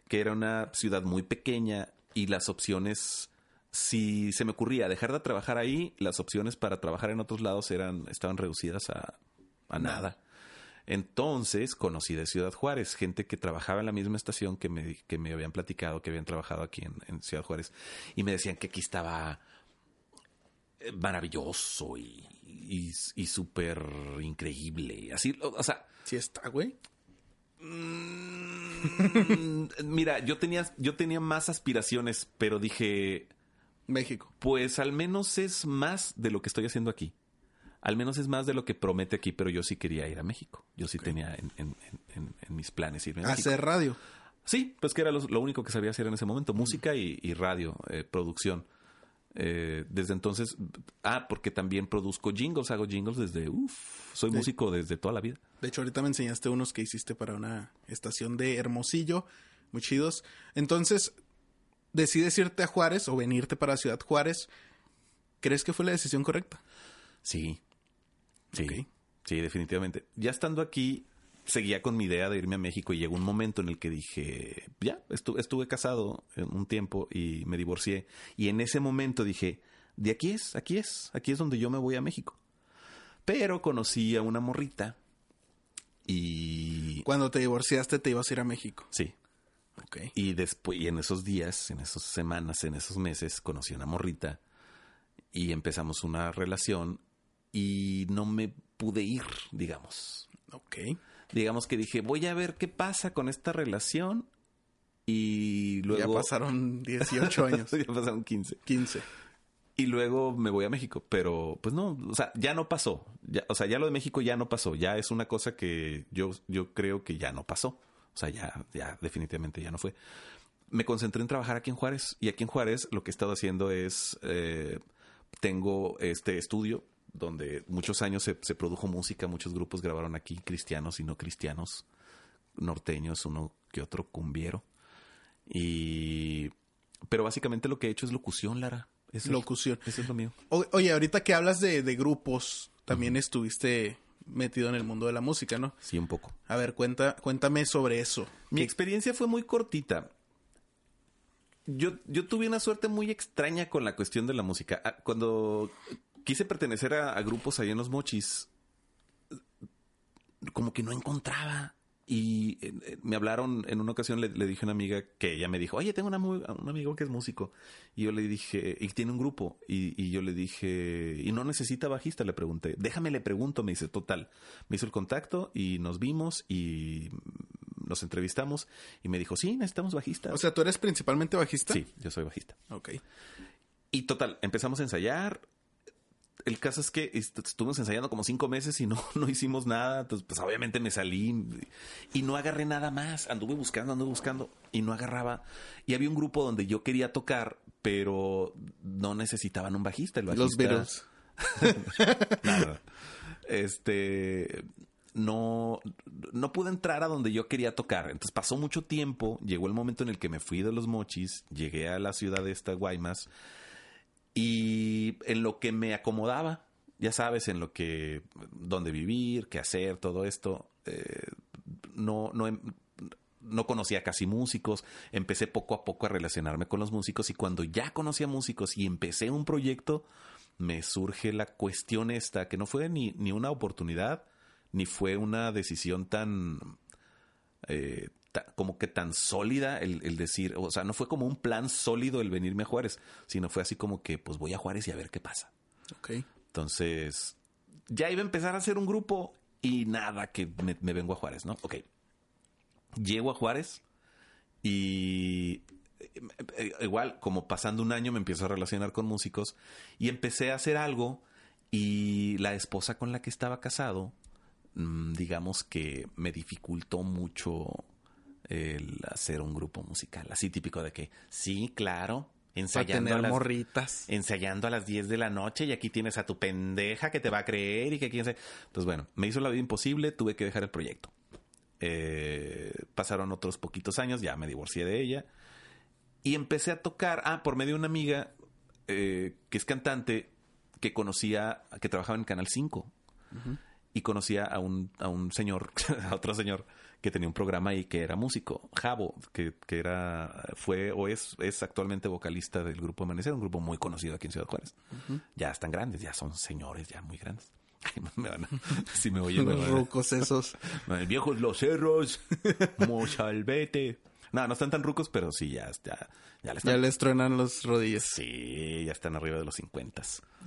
que era una ciudad muy pequeña y las opciones, si se me ocurría dejar de trabajar ahí, las opciones para trabajar en otros lados eran, estaban reducidas a, a nada. Entonces conocí de Ciudad Juárez, gente que trabajaba en la misma estación que me, que me habían platicado, que habían trabajado aquí en, en Ciudad Juárez, y me decían que aquí estaba eh, maravilloso y, y, y súper increíble. Así, o, o sea, Sí está, güey. mm, mira, yo tenía, yo tenía más aspiraciones, pero dije, México. pues al menos es más de lo que estoy haciendo aquí. Al menos es más de lo que promete aquí, pero yo sí quería ir a México. Yo sí tenía en, en- en- en- en mis planes irme a México. Hacer radio. Sí, pues que era lo, lo único que sabía hacer en ese momento, música y, y radio, eh, producción. Eh, desde entonces, ah, porque también produzco jingles, hago jingles desde, uff, soy músico desde toda la vida. De hecho, ahorita me enseñaste unos que hiciste para una estación de Hermosillo. Muy chidos. Entonces, decides irte a Juárez o venirte para Ciudad Juárez. ¿Crees que fue la decisión correcta? Sí, sí, sí, definitivamente. Ya estando aquí, seguía con mi idea de irme a México y llegó un momento en el que dije, ya, estu- estuve casado en un tiempo y me divorcié. Y en ese momento dije, de aquí es, aquí es, aquí es donde yo me voy a México. Pero conocí a una morrita y... Cuando te divorciaste, te ibas a ir a México. Sí, Ok. y después, y en esos días, en esas semanas, en esos meses, conocí a una morrita y empezamos una relación y no me pude ir, digamos. Ok. Digamos que dije, voy a ver qué pasa con esta relación y luego... Ya pasaron 18 años. ya pasaron 15. 15. Y luego me voy a México, pero pues no, o sea, ya no pasó. Ya, o sea, ya lo de México ya no pasó. Ya es una cosa que yo, yo creo que ya no pasó. O sea, ya, ya definitivamente ya no fue. Me concentré en trabajar aquí en Juárez y aquí en Juárez lo que he estado haciendo es, eh, tengo este estudio donde muchos años se, se produjo música, muchos grupos grabaron aquí, cristianos y no cristianos, norteños, uno que otro cumbiero. Y... Pero básicamente lo que he hecho es locución, Lara. Eso es- Locución. eso es lo mío. O- oye, ahorita que hablas de, de grupos, también estuviste metido en el mundo de la música, ¿no? Sí, un poco. A ver, cuenta, cuéntame sobre eso. Mi experiencia fue muy cortita. Yo, yo tuve una suerte muy extraña con la cuestión de la música. Ah, Cuando quise pertenecer a, a grupos ahí en los mochis, como que no encontraba. Y eh, eh, me hablaron en una ocasión, le, le dije a una amiga que ella me dijo, oye, tengo una un amigo que es músico. Y yo le dije, y tiene un grupo. Y, y yo le dije, y no necesita bajista, le pregunté. Déjame, le pregunto, me dice, total. Me hizo el contacto y nos vimos y nos entrevistamos. Y me dijo, sí, necesitamos bajista. O sea, ¿tú eres principalmente bajista? sí, yo soy bajista. Ok. Y total, empezamos a ensayar. El caso es que est- estuvimos ensayando como cinco meses y no, no hicimos nada. Entonces, pues obviamente me salí y no agarré nada más. Anduve buscando, anduve buscando y no agarraba. Y había un grupo donde yo quería tocar, pero no necesitaban un bajista. El Los bajista- Beatles. Nada. Este no, no pude entrar a donde yo quería tocar. Entonces pasó mucho tiempo. Llegó el momento en el que me fui de los mochis. Llegué a la ciudad de esta Guaymas. Y en lo que me acomodaba, ya sabes, en lo que, dónde vivir, qué hacer, todo esto, eh, no, no, em- no conocía casi músicos, empecé poco a poco a relacionarme con los músicos y cuando ya conocía músicos y empecé un proyecto, me surge la cuestión esta, que no fue ni, ni una oportunidad, ni fue una decisión tan, eh, como que tan sólida el, el decir, o sea, no fue como un plan sólido el venirme a Juárez, sino fue así como que, pues voy a Juárez y a ver qué pasa. Ok. Entonces, ya iba a empezar a hacer un grupo y nada, que me, me vengo a Juárez, ¿no? Ok. Llego a Juárez y eh, igual, como pasando un año, me empiezo a relacionar con músicos y empecé a hacer algo y la esposa con la que estaba casado, mm, digamos que me dificultó mucho el hacer un grupo musical. Así típico de que, sí, claro, ensayando a las- morritas. ensayando a las 10 de la noche y aquí tienes a tu pendeja que te va a creer y que quién sabe. Pues bueno, me hizo la vida imposible, tuve que dejar el proyecto. Eh, pasaron otros poquitos años, ya me divorcié de ella y empecé a tocar, ah, por medio de una amiga eh, que es cantante que conocía, que trabajaba en Canal 5 y conocía a un, a un señor, a otro señor que tenía un programa y que era músico, Javo, que, que era, fue o es, es actualmente vocalista del grupo Amanecer, un grupo muy conocido aquí en Ciudad Juárez. Ya están grandes, ya son señores, ya muy grandes. Ay, me van a- si me oyen, me Los van a- rucos esos. viejos los cerros, mochalvete. No, no están tan rucos, pero sí, ya, ya, ya le están. Ya les truenan los rodillas. Sí, ya están arriba de los 50.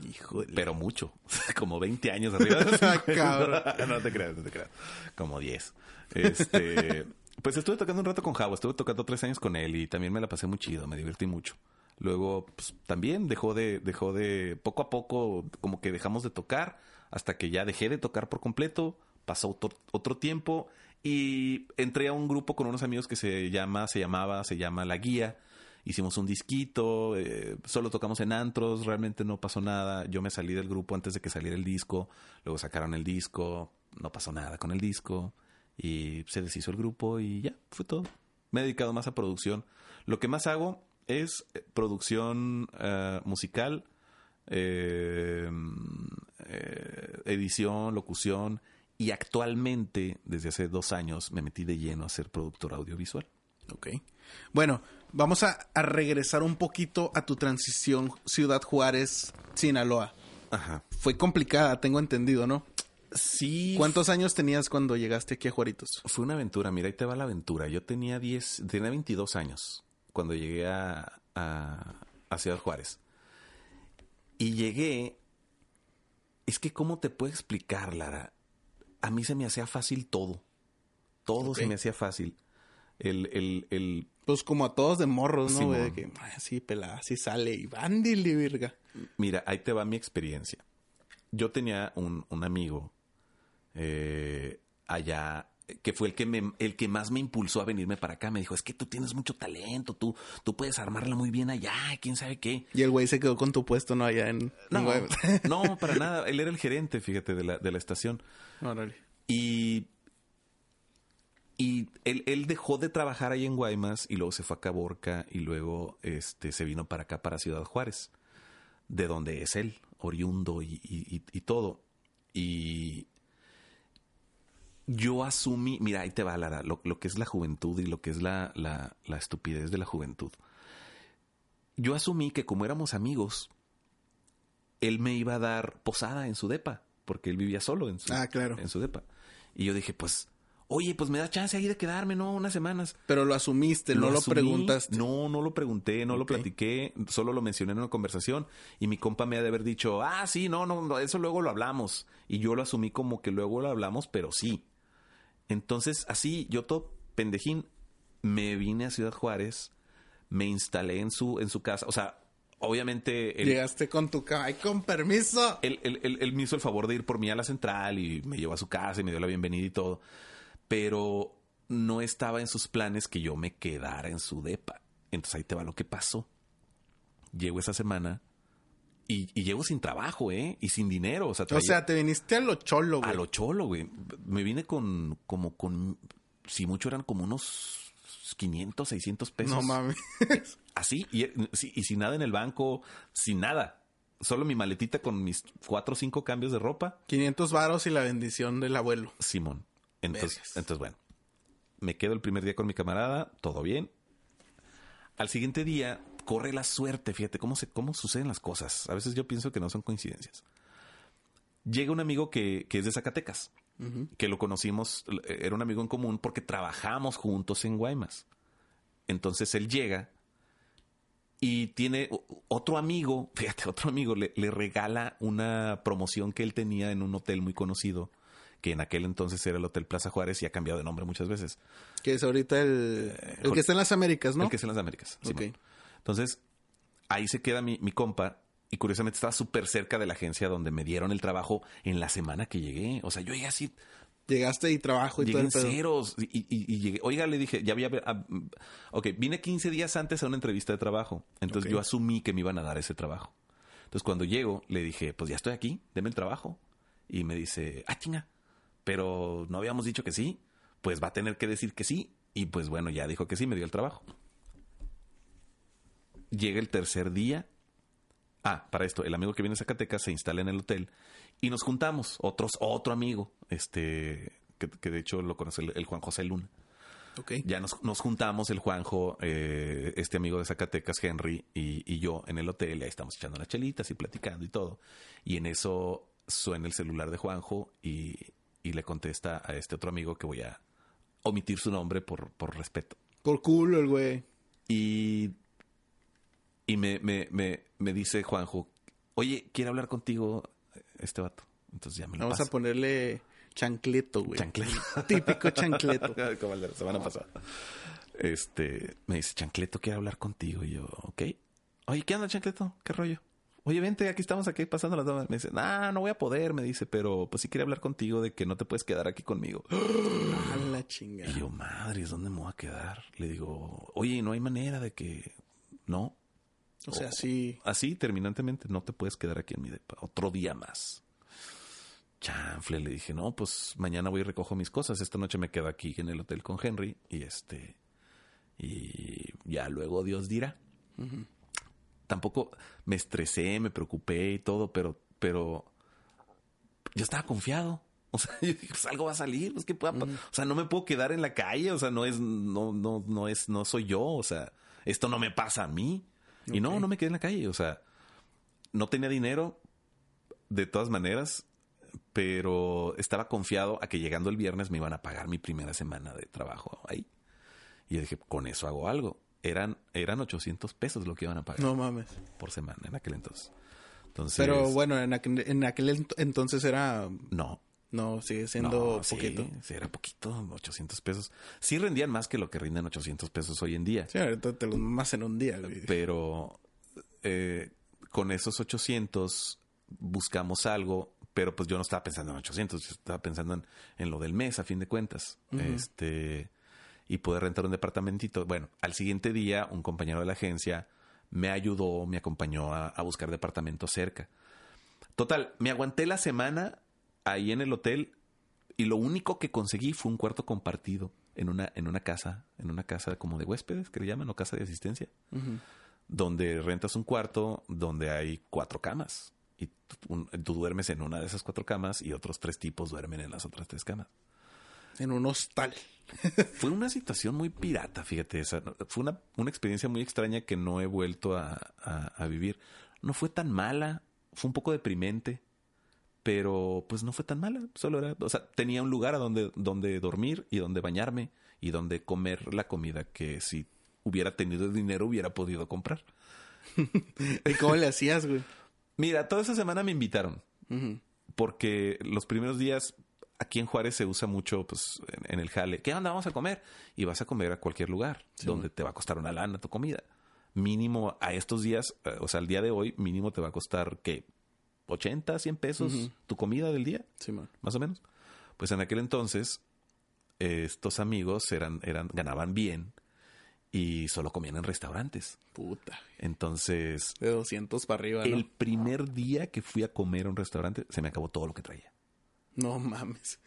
Híjole. Pero mucho. Como 20 años arriba de los 50. Cabrón. no te creas, no te creas. Como 10. Este, pues estuve tocando un rato con Javo. Estuve tocando tres años con él y también me la pasé muy chido. Me divertí mucho. Luego, pues, también dejó de, dejó de, poco a poco, como que dejamos de tocar hasta que ya dejé de tocar por completo. Pasó otro, otro tiempo y entré a un grupo con unos amigos que se llama, se llamaba, se llama La Guía. Hicimos un disquito, eh, solo tocamos en antros, realmente no pasó nada. Yo me salí del grupo antes de que saliera el disco, luego sacaron el disco, no pasó nada con el disco y se deshizo el grupo y ya, fue todo. Me he dedicado más a producción. Lo que más hago es eh, producción eh, musical, eh, eh, edición, locución y actualmente, desde hace dos años, me metí de lleno a ser productor audiovisual. Ok. Bueno, vamos a, a regresar un poquito a tu transición Ciudad Juárez, Sinaloa. Ajá. Fue complicada, tengo entendido, ¿no? Sí. ¿Cuántos años tenías cuando llegaste aquí a Juaritos? Fue una aventura, mira, ahí te va la aventura. Yo tenía 10, tenía 22 años cuando llegué a, a, a Ciudad Juárez. Y llegué, es que cómo te puedo explicar, Lara, a mí se me hacía fácil todo. Todo se me hacía fácil. El, el, el, Pues como a todos de morros, ¿no? Güey? de que "Ay, así pelada, así sale y bandili, virga. Mira, ahí te va mi experiencia. Yo tenía un, un amigo eh, allá que fue el que me, el que más me impulsó a venirme para acá. Me dijo, es que tú tienes mucho talento, tú, tú puedes armarla muy bien allá, quién sabe qué. Y el güey se quedó con tu puesto, ¿no? Allá en... No, en no, para nada. Él era el gerente, fíjate, de la, de la estación. Órale. Y, y él, él dejó de trabajar ahí en Guaymas y luego se fue a Caborca y luego este, se vino para acá, para Ciudad Juárez, de donde es él, oriundo y, y- y- y todo. Y yo asumí, mira, ahí te va, Lara, lo, lo que es la juventud y lo que es la, la, la estupidez de la juventud. Yo asumí que como éramos amigos, él me iba a dar posada en su depa, porque él vivía solo en su, Ah, claro. en su depa. Y yo dije, pues, oye, pues me da chance ahí de quedarme, ¿no? Unas semanas. Pero lo asumiste, no lo preguntaste. No, no lo pregunté, no lo platiqué, solo lo mencioné en una conversación y mi compa me ha de haber dicho, ah, sí, no, no, eso luego lo hablamos. Y yo lo asumí como que luego lo hablamos, pero sí. Entonces, así, yo todo pendejín, me vine a Ciudad Juárez, me instalé en su, en su casa. O sea, obviamente... Llegaste con tu. ¡Ay, con permiso! él, él- él- él me hizo el favor de ir por mí a la central y me llevó a su casa y me dio la bienvenida y todo. Pero no estaba en sus planes que yo me quedara en su depa. Entonces ahí te va lo que pasó. Llego esa semana y, y llego sin trabajo, ¿eh? Y sin dinero. O sea, O traía- sea, te viniste a lo cholo, güey. a lo cholo, güey. Me vine con, como con, si mucho eran como unos 500, 600 pesos. No mames. Así, y, sin nada en el banco, sin nada. Solo mi maletita con mis cuatro o cinco cambios de ropa. 500 varos y la bendición del abuelo. Simón. Entonces, Vergas. entonces, bueno. Me quedo el primer día con mi camarada, todo bien. Al siguiente día, corre la suerte, fíjate cómo, se, cómo suceden las cosas. A veces yo pienso que no son coincidencias. Llega un amigo que, que es de Zacatecas, que lo conocimos, era un amigo en común porque trabajamos juntos en Guaymas. Entonces él llega y tiene otro amigo, fíjate, otro amigo le, le regala una promoción que él tenía en un hotel muy conocido, que en aquel entonces era el Hotel Plaza Juárez y ha cambiado de nombre muchas veces. Que es ahorita el, el que está en las Américas, ¿no? El que es en las Américas. Ok. Simón. Entonces, ahí se queda mi, mi compa. Y curiosamente estaba súper cerca de la agencia donde me dieron el trabajo en la semana que llegué. O sea, yo llegué así, Llegaste y trabajo y llegué todo en el pedo. ceros. Y, y- y llegué, oiga, le dije, ya había... ah, mm, ok, vine 15 días antes a una entrevista de trabajo. Entonces yo asumí que me iban a dar ese trabajo. Entonces cuando llego, le dije, pues ya estoy aquí, deme el trabajo. Y me dice, ah, chinga, pero no habíamos dicho que sí. Pues va a tener que decir que sí. Y pues bueno, ya dijo que sí, me dio el trabajo. Llega el tercer día. Ah, para esto, el amigo que viene de Zacatecas se instala en el hotel y nos juntamos. Otros, otro amigo, este, que, que de hecho lo conoce el, el Juan José Luna. Ok. Ya nos, nos juntamos el Juanjo, eh, este amigo de Zacatecas, Henry, y, y yo en el hotel. Ahí estamos echando las chelitas y platicando y todo. Y en eso suena el celular de Juanjo y, y le contesta a este otro amigo que voy a omitir su nombre por, por respeto. Por culo el güey. Y, y me, me, me, me dice Juanjo, oye, quiere hablar contigo este vato. Entonces ya me lo Vamos a ponerle chancleto, güey. Chancleto. Típico chancleto. Como el de la semana pasada. Este, me dice, Chancleto quiere hablar contigo. Y yo, ok. Oye, ¿qué onda, Chancleto? ¿Qué rollo? Oye, vente, aquí estamos aquí pasando las damas. Me dice, ah, no voy a poder, me dice, pero pues sí quería hablar contigo de que no te puedes quedar aquí conmigo. A la chingada. Y yo, madres, ¿dónde me voy a quedar? Le digo, oye, no hay manera de que... No. O sea, sí. Así, terminantemente, no te puedes quedar aquí en mi depa. Otro día más. Chanfle, le dije, no, pues mañana voy y recojo mis cosas. Esta noche me quedo aquí en el hotel con Henry y este... Y ya luego Dios dirá. Tampoco me estresé, me preocupé y todo, pero, pero yo estaba confiado. O sea, yo dije, pues algo va a salir, pues que pueda, o sea, no me puedo quedar en la calle, o sea, no es, no, no, no es, no soy yo, o sea, esto no me pasa a mí. Y no, no me quedé en la calle, o sea, no tenía dinero de todas maneras, pero estaba confiado a que llegando el viernes me iban a pagar mi primera semana de trabajo ahí. Y yo dije, con eso hago algo. Eran, eran 800 pesos lo que iban a pagar No mames. por semana en aquel entonces. Entonces, Pero bueno, en aquel, en aquel ent- entonces era. no, No, sigue siendo no, poquito. sí, era poquito, 800 pesos. Sí rendían más que lo que rinden 800 pesos hoy en día. Sí, ahorita te los más en un día, güey. Pero eh, con esos 800 buscamos algo, pero pues yo no estaba pensando en 800, yo estaba pensando en, en lo del mes, a fin de cuentas. Este, y poder rentar un departamentito. Bueno, al siguiente día, un compañero de la agencia me ayudó, me acompañó a, a buscar departamento cerca. Total, me aguanté la semana ahí en el hotel y lo único que conseguí fue un cuarto compartido en una, en una casa, en una casa como de huéspedes, que le llaman, o casa de asistencia, donde rentas un cuarto donde hay cuatro camas. Y tú, duermes en una de esas cuatro camas y otros tres tipos duermen en las otras tres camas. En un hostal. Fue una situación muy pirata, fíjate. Esa, fue una, una experiencia muy extraña que no he vuelto a, a- a vivir. No fue tan mala, fue un poco deprimente, pero pues no fue tan mala. Solo era, o sea, tenía un lugar a donde, donde dormir y donde bañarme y donde comer la comida que si hubiera tenido el dinero hubiera podido comprar. ¿Y cómo le hacías, güey? Mira, toda esa semana me invitaron porque los primeros días aquí en Juárez se usa mucho pues en, en el jale. ¿Qué onda? Vamos a comer. Y vas a comer a cualquier lugar donde te va a costar una lana tu comida. Mínimo a estos días, eh, o sea, al día de hoy, mínimo te va a costar que 80, 100 pesos tu comida del día, Simón. más o menos. Pues en aquel entonces eh, estos amigos eran eran ganaban bien y solo comían en restaurantes. Puta. Entonces, De 200 para arriba, ¿no? el primer día que fui a comer a un restaurante, se me acabó todo lo que traía. No mames.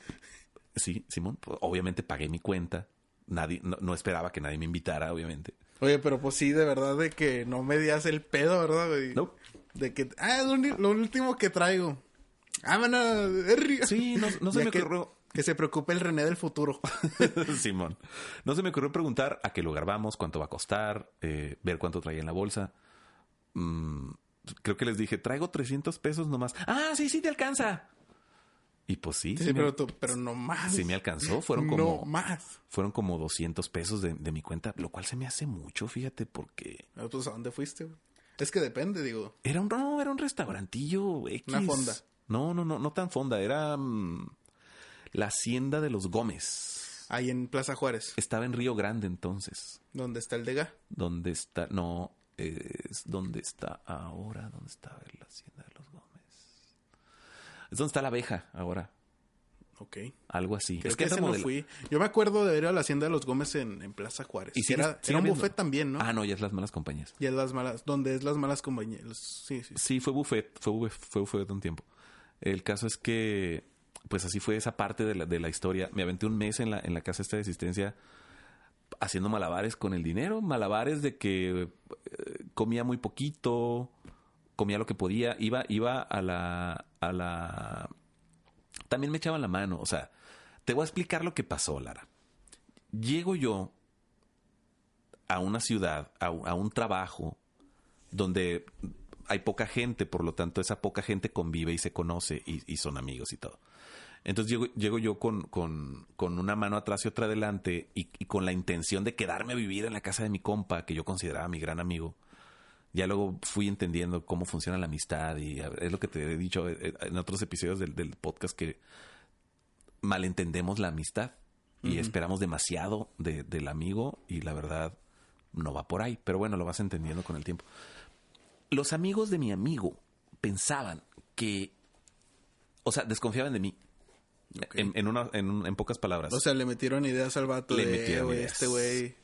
Sí, Simón, obviamente pagué mi cuenta. Nadie, no, no esperaba que nadie me invitara, obviamente. Oye, pero pues sí, de verdad, de que no me dias el pedo, ¿verdad, güey? No. De que, ah, es lo, último que traigo. Ah, man, Sí, no, no se Ya me que, ocurrió. que se preocupe el René del futuro. Simón. No se me ocurrió preguntar a qué lugar vamos, cuánto va a costar, eh, ver cuánto traía en la bolsa. Mm, creo que les dije, traigo 300 pesos nomás. Ah, sí, sí te alcanza. Y pues sí, Sí, pero, me, tú- pero no más. sí me alcanzó. Fueron No como, más. fueron como 200 pesos de, de mi cuenta, lo cual se me hace mucho, fíjate, porque Ah, Pues, ¿a dónde fuiste, güey? Es que depende, digo. Era un, no, era un restaurantillo X. Una fonda. No, no, no, no tan fonda. Era mm, la hacienda de los Gómez. Ahí en Plaza Juárez, Estaba en Río Grande entonces. donde está el Dega. ¿Dónde está? No, es donde está ahora. ¿Dónde está la hacienda de? Es donde está la abeja ahora. Ok. Algo así. Creo es que que ese no fui. Yo me acuerdo de ido a la hacienda de los Gómez en, en Plaza Juárez. Y sigue- era, era un buffet también, ¿no? Ah, no, ya es las malas compañías. Y es las malas, donde es las malas compañías. Sí, sí. Sí, fue buffet, fue buffet, fue buffet un tiempo. El caso es que, pues así fue esa parte de la, de la historia. Me aventé un mes en la, en la casa esta de asistencia haciendo malabares con el dinero, malabares de que eh, comía muy poquito, comía lo que podía, iba, iba a la, a la, también me echaban la mano, o sea, te voy a explicar lo que pasó, Lara. Llego yo a una ciudad, a, a un trabajo donde hay poca gente, por lo tanto esa poca gente convive y se conoce y, son amigos y todo. Entonces llego, llego yo con, con, con una mano atrás y otra adelante y, y con la intención de quedarme a vivir en la casa de mi compa, que yo consideraba mi gran amigo. Ya luego fui entendiendo cómo funciona la amistad y es lo que te he dicho eh, en otros episodios del, del podcast que malentendemos la amistad y esperamos demasiado de- del amigo y la verdad no va por ahí. Pero bueno, lo vas entendiendo con el tiempo. Los amigos de mi amigo pensaban que, o sea, desconfiaban de mí. En, en, una, en, en pocas palabras. O sea, le metieron ideas al vato Le de, metieron "Eh, ideas. este güey.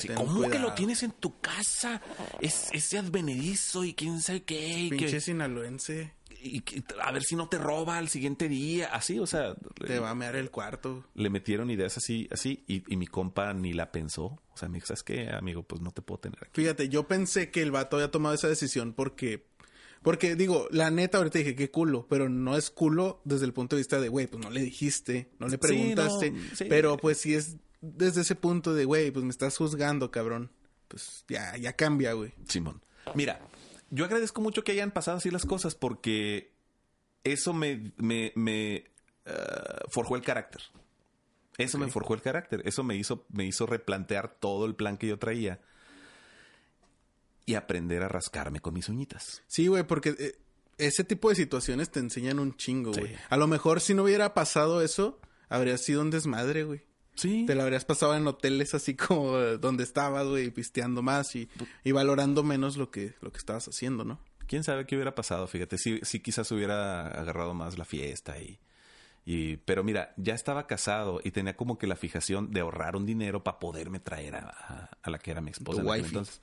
Sí, ¿Cómo que cuidado". lo tienes en tu casa? Es, ese advenedizo y quién sabe qué. y que- Pinche sinaloense. y que- a ver si no te roba al siguiente día. Así, o sea. Te va a mear el cuarto. le metieron ideas así, así, y, y mi compa ni la pensó. O sea, me dijo, ¿sabes qué, amigo? Pues no te puedo tener aquí. Fíjate, yo pensé que el vato había tomado esa decisión porque. Porque digo, la neta, ahorita dije qué culo, pero no es culo desde el punto de vista de, güey, pues no le dijiste, no le Sí, preguntaste. no, sí. Pero pues si es desde ese punto de, güey, pues me estás juzgando, cabrón. Pues ya, ya cambia, güey. Simón. Mira, yo agradezco mucho que hayan pasado así las cosas porque eso me, me, me eh, forjó el carácter. Eso me forjó el carácter. Eso me hizo, me hizo replantear todo el plan que yo traía y aprender a rascarme con mis uñitas. Sí, güey, porque eh, ese tipo de situaciones te enseñan un chingo, Sí. güey. A lo mejor si no hubiera pasado eso, habría sido un desmadre, güey. Sí. Te la habrías pasado en hoteles así como donde estabas, güey, pisteando más y, y valorando menos lo que, lo que estabas haciendo, ¿no? quién sabe qué hubiera pasado, fíjate, sí, sí quizás hubiera agarrado más la fiesta y, y, pero mira, ya estaba casado y tenía como que la fijación de ahorrar un dinero para poderme traer a, a, la que era mi esposa. En entonces.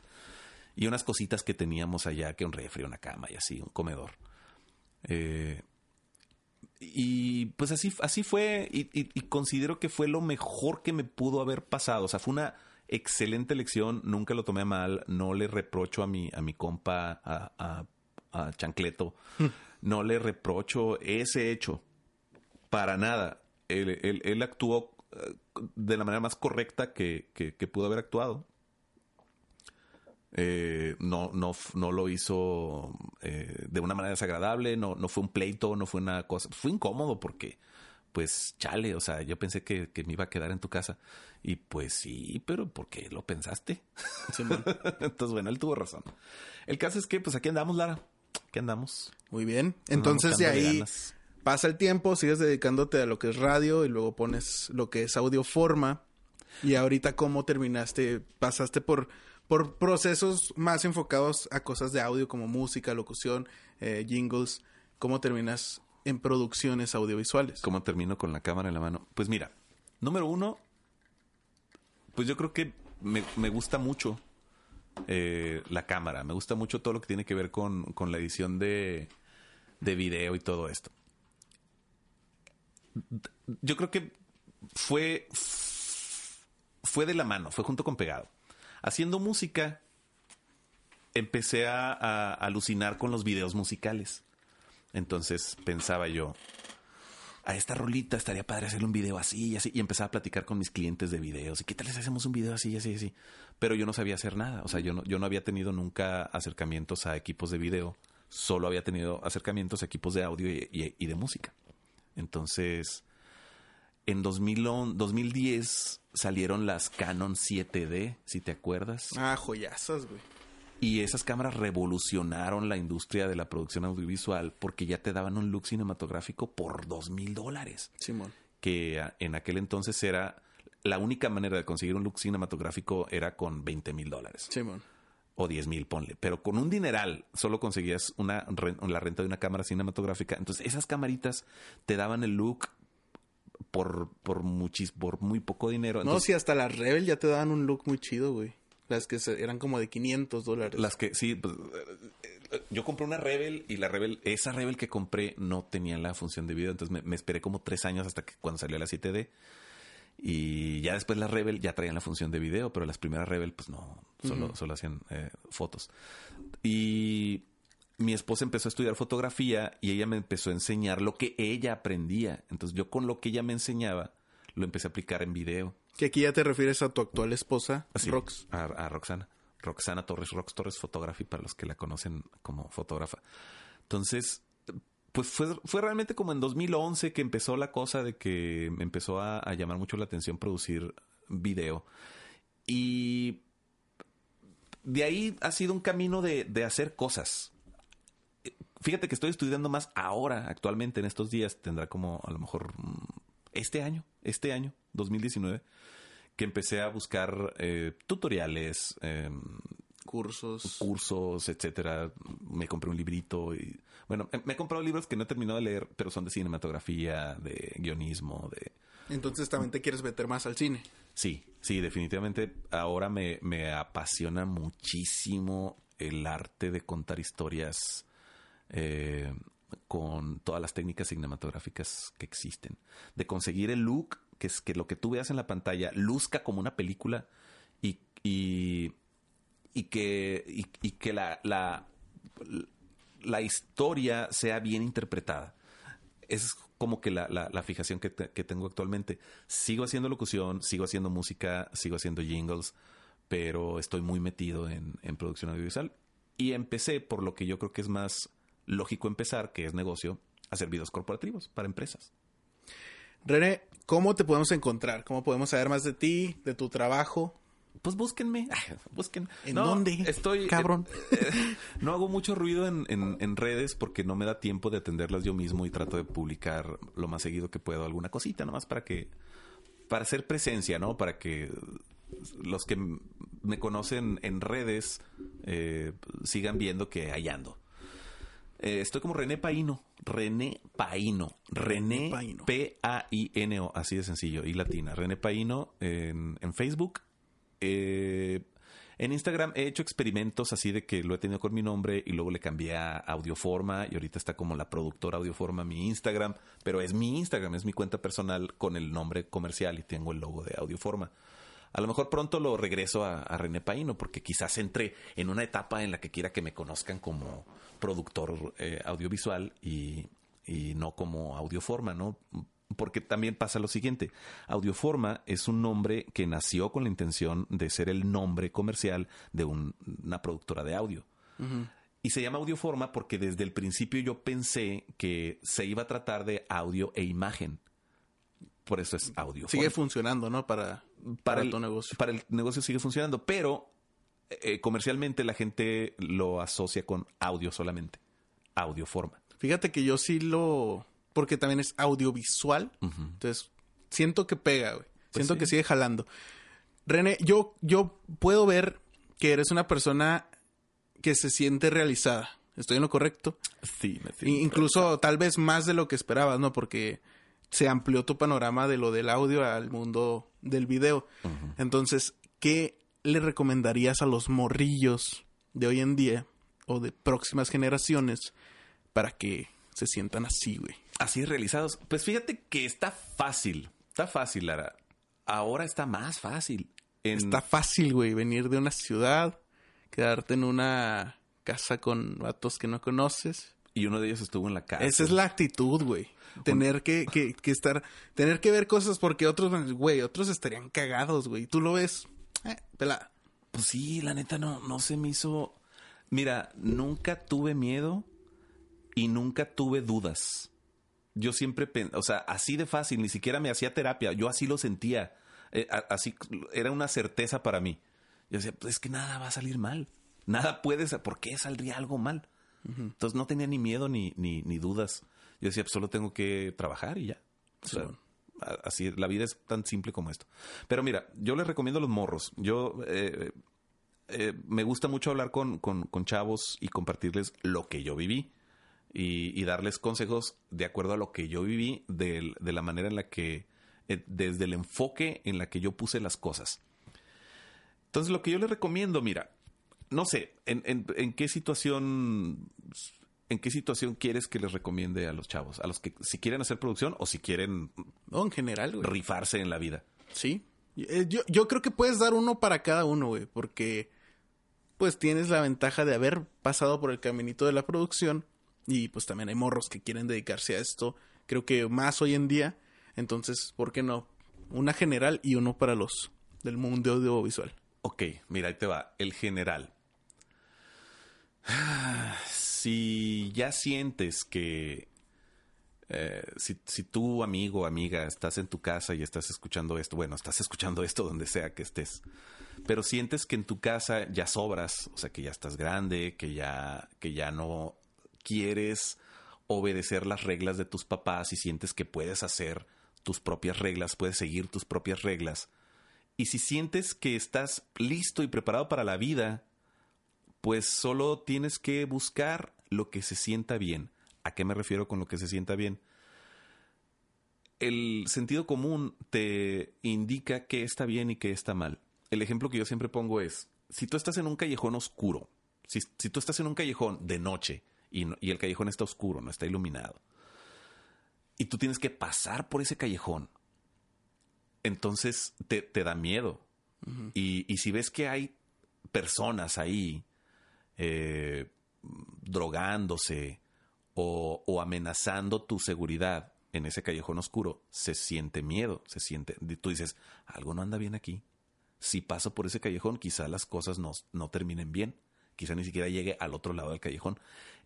Y unas cositas que teníamos allá, que un refri, una cama y así, un comedor. Eh, y pues así, así fue, y, y- y considero que fue lo mejor que me pudo haber pasado. O sea, fue una excelente elección, nunca lo tomé mal, no le reprocho a mi, a mi compa, a, a- a Chancleto, no le reprocho ese hecho, para nada. Él, él- él actuó eh, de la manera más correcta que, que- que pudo haber actuado. Eh, no, no, no lo hizo eh, de una manera desagradable, no, no fue un pleito, no fue una cosa, fue incómodo porque, pues, chale, o sea, yo pensé que, que me iba a quedar en tu casa. Y pues sí, pero ¿por qué lo pensaste? Entonces, bueno, él tuvo razón. El caso es que, pues, aquí andamos, Lara. Aquí andamos. Muy bien. Entonces de ahí ganas. pasa el tiempo, sigues dedicándote a lo que es radio y luego pones lo que es audioforma. Y ahorita cómo terminaste, pasaste por, por procesos más enfocados a cosas de audio como música, locución, eh, jingles. ¿Cómo terminas en producciones audiovisuales? ¿Cómo termino con la cámara en la mano? Pues mira, número uno, pues yo creo que me, me gusta mucho eh, la cámara, me gusta mucho todo lo que tiene que ver con, con la edición de, de video y todo esto. Yo creo que fue, fue de la mano, fue junto con pegado. Haciendo música, empecé a, a alucinar con los videos musicales. Entonces pensaba yo, a esta rolita estaría padre hacerle un video así y así. Y empezaba a platicar con mis clientes de videos. ¿Y qué tal les hacemos un video así y así y así? Pero yo no sabía hacer nada. O sea, yo no, yo no había tenido nunca acercamientos a equipos de video. Solo había tenido acercamientos a equipos de audio y, y- y de música. Entonces, en 2011 2010 salieron las Canon 7D, si te acuerdas. Ah, joyazas, güey. Y esas cámaras revolucionaron la industria de la producción audiovisual porque ya te daban un look cinematográfico por dos mil dólares. Simón. Que en aquel entonces era la única manera de conseguir un look cinematográfico era con 20 mil dólares Simón. o 10 mil, ponle. Pero con un dineral solo conseguías una la renta de una cámara cinematográfica. Entonces esas camaritas te daban el look por, por, muchis, por muy poco dinero. No, sí, hasta las Rebel ya te daban un look muy chido, güey. Las que eran como de 500 dólares. Las que sí, pues, eh, yo compré una Rebel y la Rebel, esa Rebel que compré no tenía la función de video, entonces me, me esperé como tres años hasta que cuando salió la 7D. Y ya después la Rebel ya traían la función de video, pero las primeras Rebel pues no, solo, solo hacían eh, fotos. Y mi esposa empezó a estudiar fotografía y ella me empezó a enseñar lo que ella aprendía. Entonces yo con lo que ella me enseñaba lo empecé a aplicar en video. Que aquí ya te refieres a tu actual esposa, Así, Rox. A, a Roxana. Roxana Torres, Rox Torres Photography, para los que la conocen como fotógrafa. Entonces, pues fue, fue realmente como en 2011 que empezó la cosa de que me empezó a, a llamar mucho la atención producir video. Y de ahí ha sido un camino de, de hacer cosas. Fíjate que estoy estudiando más ahora, actualmente, en estos días. Tendrá como a lo mejor mm, este año, este año, 2019, que empecé a buscar eh, tutoriales, eh, Cursos. cursos, etcétera. Me compré un librito y bueno, me he comprado libros que no he terminado de leer, pero son de cinematografía, de guionismo, de Entonces también te quieres meter más al cine. Sí, sí, definitivamente ahora me, me apasiona muchísimo el arte de contar historias eh, con todas las técnicas cinematográficas que existen. De conseguir el look, que es que lo que tú veas en la pantalla luzca como una película y, y, que, y, y que la, la, historia sea bien interpretada es como que la, la, fijación que, que tengo actualmente. Sigo haciendo locución, sigo haciendo música, sigo haciendo jingles, pero estoy muy metido en, en producción audiovisual. Y empecé por lo que yo creo que es más lógico empezar, que es negocio, hacer videos corporativos para empresas. René, ¿cómo te podemos encontrar? ¿Cómo podemos saber más de ti, de tu trabajo? Pues búsquenme, busquen. ¿En No, dónde? Estoy, Cabrón. eh, eh, no hago mucho ruido en, en- en redes porque no me da tiempo de atenderlas yo mismo y trato de publicar lo más seguido que puedo alguna cosita, nomás para que, para hacer presencia, ¿no? Para que los que me conocen en redes eh, sigan viendo que ahí ando. Eh, estoy como René Paino. René Paino. René Paino. Así de sencillo. Y latina. René Paino en, en Facebook. Eh, en Instagram he hecho experimentos así de que lo he tenido con mi nombre y luego le cambié a Audioforma y ahorita está como la productora Audioforma mi Instagram, pero es mi Instagram, es mi cuenta personal con el nombre comercial y tengo el logo de Audioforma. A lo mejor pronto lo regreso a, a René Paino porque quizás entre en una etapa en la que quiera que me conozcan como productor eh, audiovisual y, y no como Audioforma, ¿no? porque también pasa lo siguiente. Audioforma es un nombre que nació con la intención de ser el nombre comercial de un- una productora de audio. Y se llama Audioforma porque desde el principio yo pensé que se iba a tratar de audio e imagen. Por eso es Audioforma. Sigue funcionando, ¿no? Para, para, el, tu negocio. Para el negocio sigue funcionando, pero eh, comercialmente la gente lo asocia con audio solamente. Audioforma. Fíjate que yo sí lo... Porque también es audiovisual. Entonces, siento que pega, güey. siento sí. que sigue jalando. René, yo, yo puedo ver que eres una persona que se siente realizada. ¿Estoy en lo correcto? Sí, me I- Incluso tal vez más de lo que esperabas, ¿no? Porque se amplió tu panorama de lo del audio al mundo del video. Entonces, ¿qué le recomendarías a los morrillos de hoy en día o de próximas generaciones para que se sientan así, güey? así realizados. Pues fíjate que está fácil. Está fácil, Lara. Ahora está más fácil. En- Está fácil, güey, venir de una ciudad, quedarte en una casa con vatos que no conoces. Y uno de ellos estuvo en la casa. Esa es la actitud, güey. Tener que, que, que estar, tener que ver cosas porque otros, güey, otros estarían cagados, güey. Tú lo ves, eh, pelada. Pues sí, la neta no, no se me hizo. Mira, nunca tuve miedo y nunca tuve dudas. Yo siempre, pen- o sea, así de fácil, ni siquiera me hacía terapia, yo así lo sentía. Eh, así era una certeza para mí. Yo decía, pues es que nada va a salir mal. Nada puede, ¿por qué saldría algo mal? Entonces no tenía ni miedo ni, ni, ni dudas. Yo decía, pues solo tengo que trabajar y ya. O sea, a- así, la vida es tan simple como esto. Pero mira, yo les recomiendo los morros. Yo eh, eh, me gusta mucho hablar con, con, con chavos y compartirles lo que yo viví y, y darles consejos de acuerdo a lo que yo viví, del- de, la manera en la que, eh, desde el enfoque en la que yo puse las cosas. Entonces, lo que yo les recomiendo, mira, no sé, en, en- en qué situación, en qué situación quieres que les recomiende a los chavos, a los que si quieren hacer producción o si quieren No, en general, güey. rifarse en la vida. Sí. Eh, Yo, yo creo que puedes dar uno para cada uno, güey, porque pues tienes la ventaja de haber pasado por el caminito de la producción y pues también hay morros que quieren dedicarse a esto, creo que más hoy en día, entonces, ¿por qué no? Una general y uno para los del mundo audiovisual. Ok, mira, ahí te va. El general. Si ya sientes que eh, si, si tú, amigo o amiga, estás en tu casa y estás escuchando esto, bueno, estás escuchando esto donde sea que estés, pero sientes que en tu casa ya sobras, o sea, que ya estás grande, que ya, que ya no quieres obedecer las reglas de tus papás y sientes que puedes hacer tus propias reglas, puedes seguir tus propias reglas. Y si sientes que estás listo y preparado para la vida, pues solo tienes que buscar lo que se sienta bien. ¿A qué me refiero con lo que se sienta bien? El sentido común te indica qué está bien y qué está mal. El ejemplo que yo siempre pongo es, si tú estás en un callejón oscuro, si, si tú estás en un callejón de noche y, no- y el callejón está oscuro, no está iluminado, y tú tienes que pasar por ese callejón, entonces te, te da miedo. y, y si ves que hay personas ahí eh, drogándose o, o amenazando tu seguridad en ese callejón oscuro, se siente miedo, se siente, tú dices, algo no anda bien aquí. Si paso por ese callejón, quizá las cosas no, no terminen bien, quizá ni siquiera llegue al otro lado del callejón.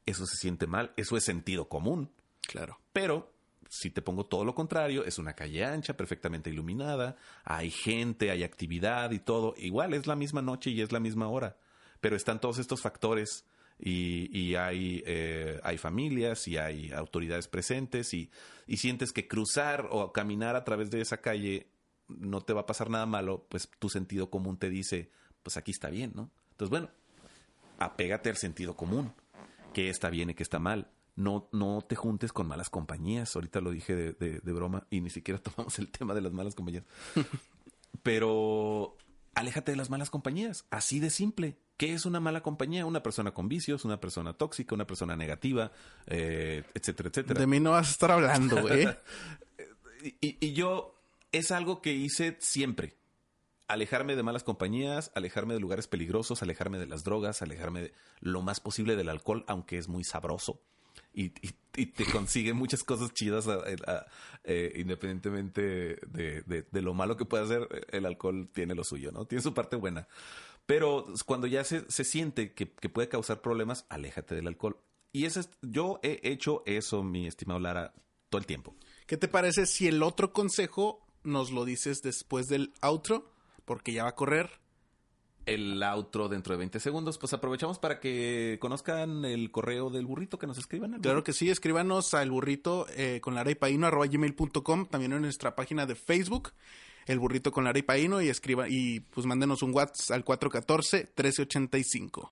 Eso se siente mal, eso es sentido común. Claro. Pero si te pongo todo lo contrario, es una calle ancha, perfectamente iluminada, hay gente, hay actividad y todo. Igual es la misma noche y es la misma hora, pero están todos estos factores y, y hay, eh, hay familias y hay autoridades presentes y, y sientes que cruzar o caminar a través de esa calle no te va a pasar nada malo, pues tu sentido común te dice, pues aquí está bien, ¿no? Entonces, bueno, apégate al sentido común. qué está bien y qué está mal. No, no te juntes con malas compañías. Ahorita lo dije de, de- de broma y ni siquiera tomamos el tema de las malas compañías. Pero aléjate de las malas compañías. Así de simple. ¿Qué es una mala compañía? Una persona con vicios, una persona tóxica, una persona negativa, eh, etcétera, etcétera. De mí no vas a estar hablando, güey. Y, y yo es algo que hice siempre. Alejarme de malas compañías, alejarme de lugares peligrosos, alejarme de las drogas, alejarme de lo más posible del alcohol, aunque es muy sabroso. Y, y- y te consigue muchas cosas chidas a- a- eh, independientemente de, de- de lo malo que pueda hacer, el alcohol tiene lo suyo, ¿no? Tiene su parte buena. Pero cuando ya se, se siente que, que puede causar problemas, aléjate del alcohol. Y ese es- yo he hecho eso, mi estimado Lara, todo el tiempo. ¿Qué te parece si el otro consejo nos lo dices después del outro? Porque ya va a correr. el outro dentro de 20 segundos. Pues aprovechamos para que conozcan el correo del burrito, que nos escriban. al Claro que sí, escríbanos al burrito eh, con lara y paino arroba gmail.com, también en nuestra página de Facebook, el burrito con lara y paino, y escriba, y pues mándenos un WhatsApp al 414-1385.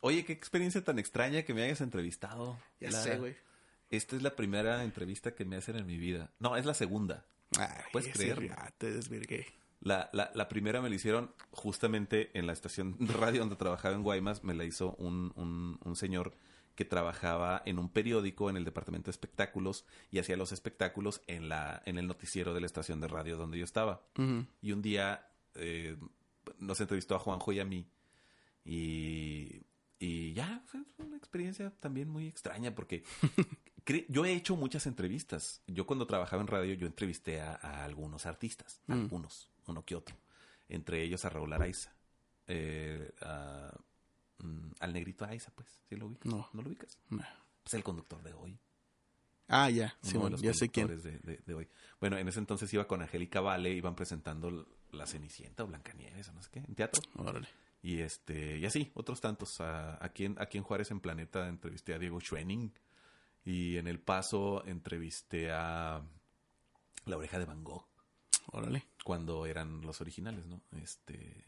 Oye, qué experiencia tan extraña que me hayas entrevistado. Ya Lara. sé, güey. Esta es la primera entrevista que me hacen en mi vida. No, es la segunda. Ay, ¿Puedes sí, creerlo? ya te desvirgué. La, la, la primera me la hicieron justamente en la estación de radio donde trabajaba en Guaymas. Me la hizo un, un, un señor que trabajaba en un periódico en el departamento de espectáculos y hacía los espectáculos en, la, en el noticiero de la estación de radio donde yo estaba. Y un día eh, nos entrevistó a Juanjo y a mí. Y, y ya, fue una experiencia también muy extraña porque yo he hecho muchas entrevistas. Yo cuando trabajaba en radio, yo entrevisté a, a algunos artistas, Mm. algunos, uno que otro. Entre ellos a Raúl Araiza. eh, a- mm, al negrito Araiza, pues. ¿Sí lo ubicas? No. ¿No lo ubicas? No. Pues el conductor de hoy. Ah, ya, Uno sí, bueno, los ya sé quién. De, de- de hoy. Bueno, en ese entonces iba con Angélica Vale, iban presentando La Cenicienta o Blancanieves o no sé qué, en teatro. Órale. Y este, y así, otros tantos. A- aquí, en, aquí en Juárez, en Planeta, entrevisté a Diego Schwenning. Y en El Paso entrevisté a La Oreja de Van Gogh, Órale. cuando eran los originales, ¿no? Este.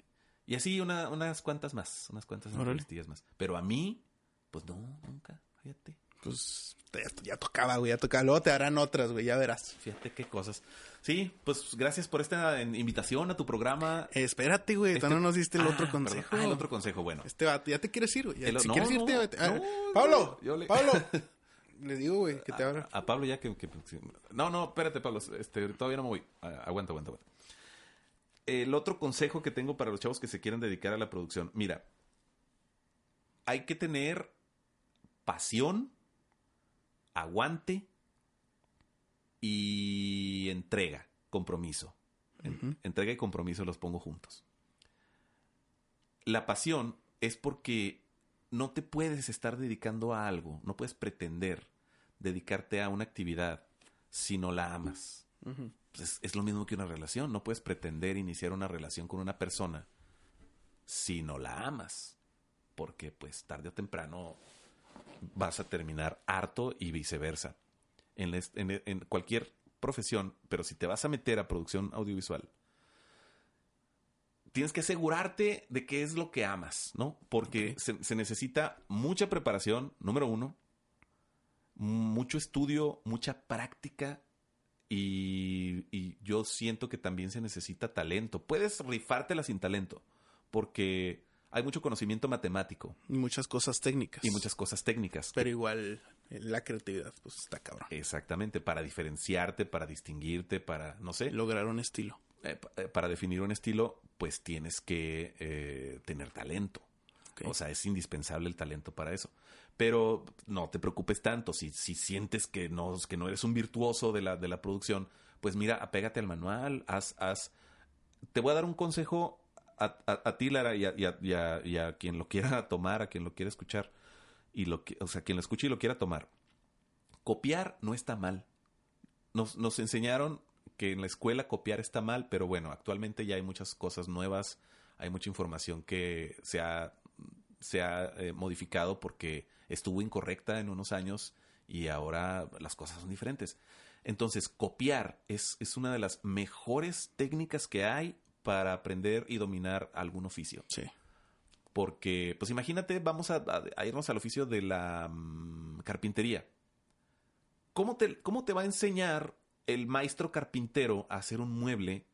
Y así una, unas cuantas más, unas cuantas entrevistillas más. Pero a mí, pues no, nunca, fíjate. Pues ya, tocaba, güey, ya tocaba. Luego te harán otras, güey, ya verás. Fíjate qué cosas. Sí, pues gracias por esta invitación a tu programa. Espérate, güey, Este- no nos diste el Ah, otro consejo. Ah, el otro consejo, bueno. Este vato, ya te quieres ir, güey. Ya- El- si no, quieres no, irte, no, Pablo, yo le- Pablo. Le digo, güey, que te abra. A Pablo ya que... no, no, espérate, Pablo. Este, todavía no me voy. Aguanta, aguanta, aguanta. El otro consejo que tengo para los chavos que se quieren dedicar a la producción. Mira, hay que tener pasión, aguante y entrega, compromiso. En- Entrega y compromiso los pongo juntos. La pasión es porque no te puedes estar dedicando a algo, no puedes pretender dedicarte a una actividad si no la amas. Pues es, es lo mismo que una relación, no puedes pretender iniciar una relación con una persona si no la amas, porque pues tarde o temprano vas a terminar harto y viceversa. En, cualquier profesión, pero si te vas a meter a producción audiovisual, tienes que asegurarte de qué es lo que amas, ¿no? Porque se, se necesita mucha preparación, número uno, mucho estudio, mucha práctica y, y yo siento que también se necesita talento. Puedes rifártela sin talento, porque hay mucho conocimiento matemático Y muchas cosas técnicas. y muchas cosas técnicas. Pero igual, eh, la creatividad, pues está cabrón. Exactamente, para diferenciarte, para distinguirte, para, no sé, Lograr un estilo. eh, eh, para definir un estilo, pues tienes que eh, tener talento. O sea, es indispensable el talento para eso. Pero no te preocupes tanto. Si, si sientes que no, que no eres un virtuoso de la, de la producción, pues mira, apégate al manual, haz, haz. Te voy a dar un consejo a, a- ti, Lara, y a, quien lo quiera tomar, a quien lo quiera escuchar, y lo o sea, quien lo escuche y lo quiera tomar. Copiar no está mal. Nos, nos enseñaron que en la escuela copiar está mal, pero bueno, actualmente ya hay muchas cosas nuevas, hay mucha información que se ha, se ha eh, modificado porque estuvo incorrecta en unos años y ahora las cosas son diferentes. Entonces, copiar es, es una de las mejores técnicas que hay para aprender y dominar algún oficio. Sí. Porque, pues imagínate, vamos a, a- a irnos al oficio de la mm, carpintería. ¿Cómo te, ¿Cómo te va a enseñar el maestro carpintero a hacer un mueble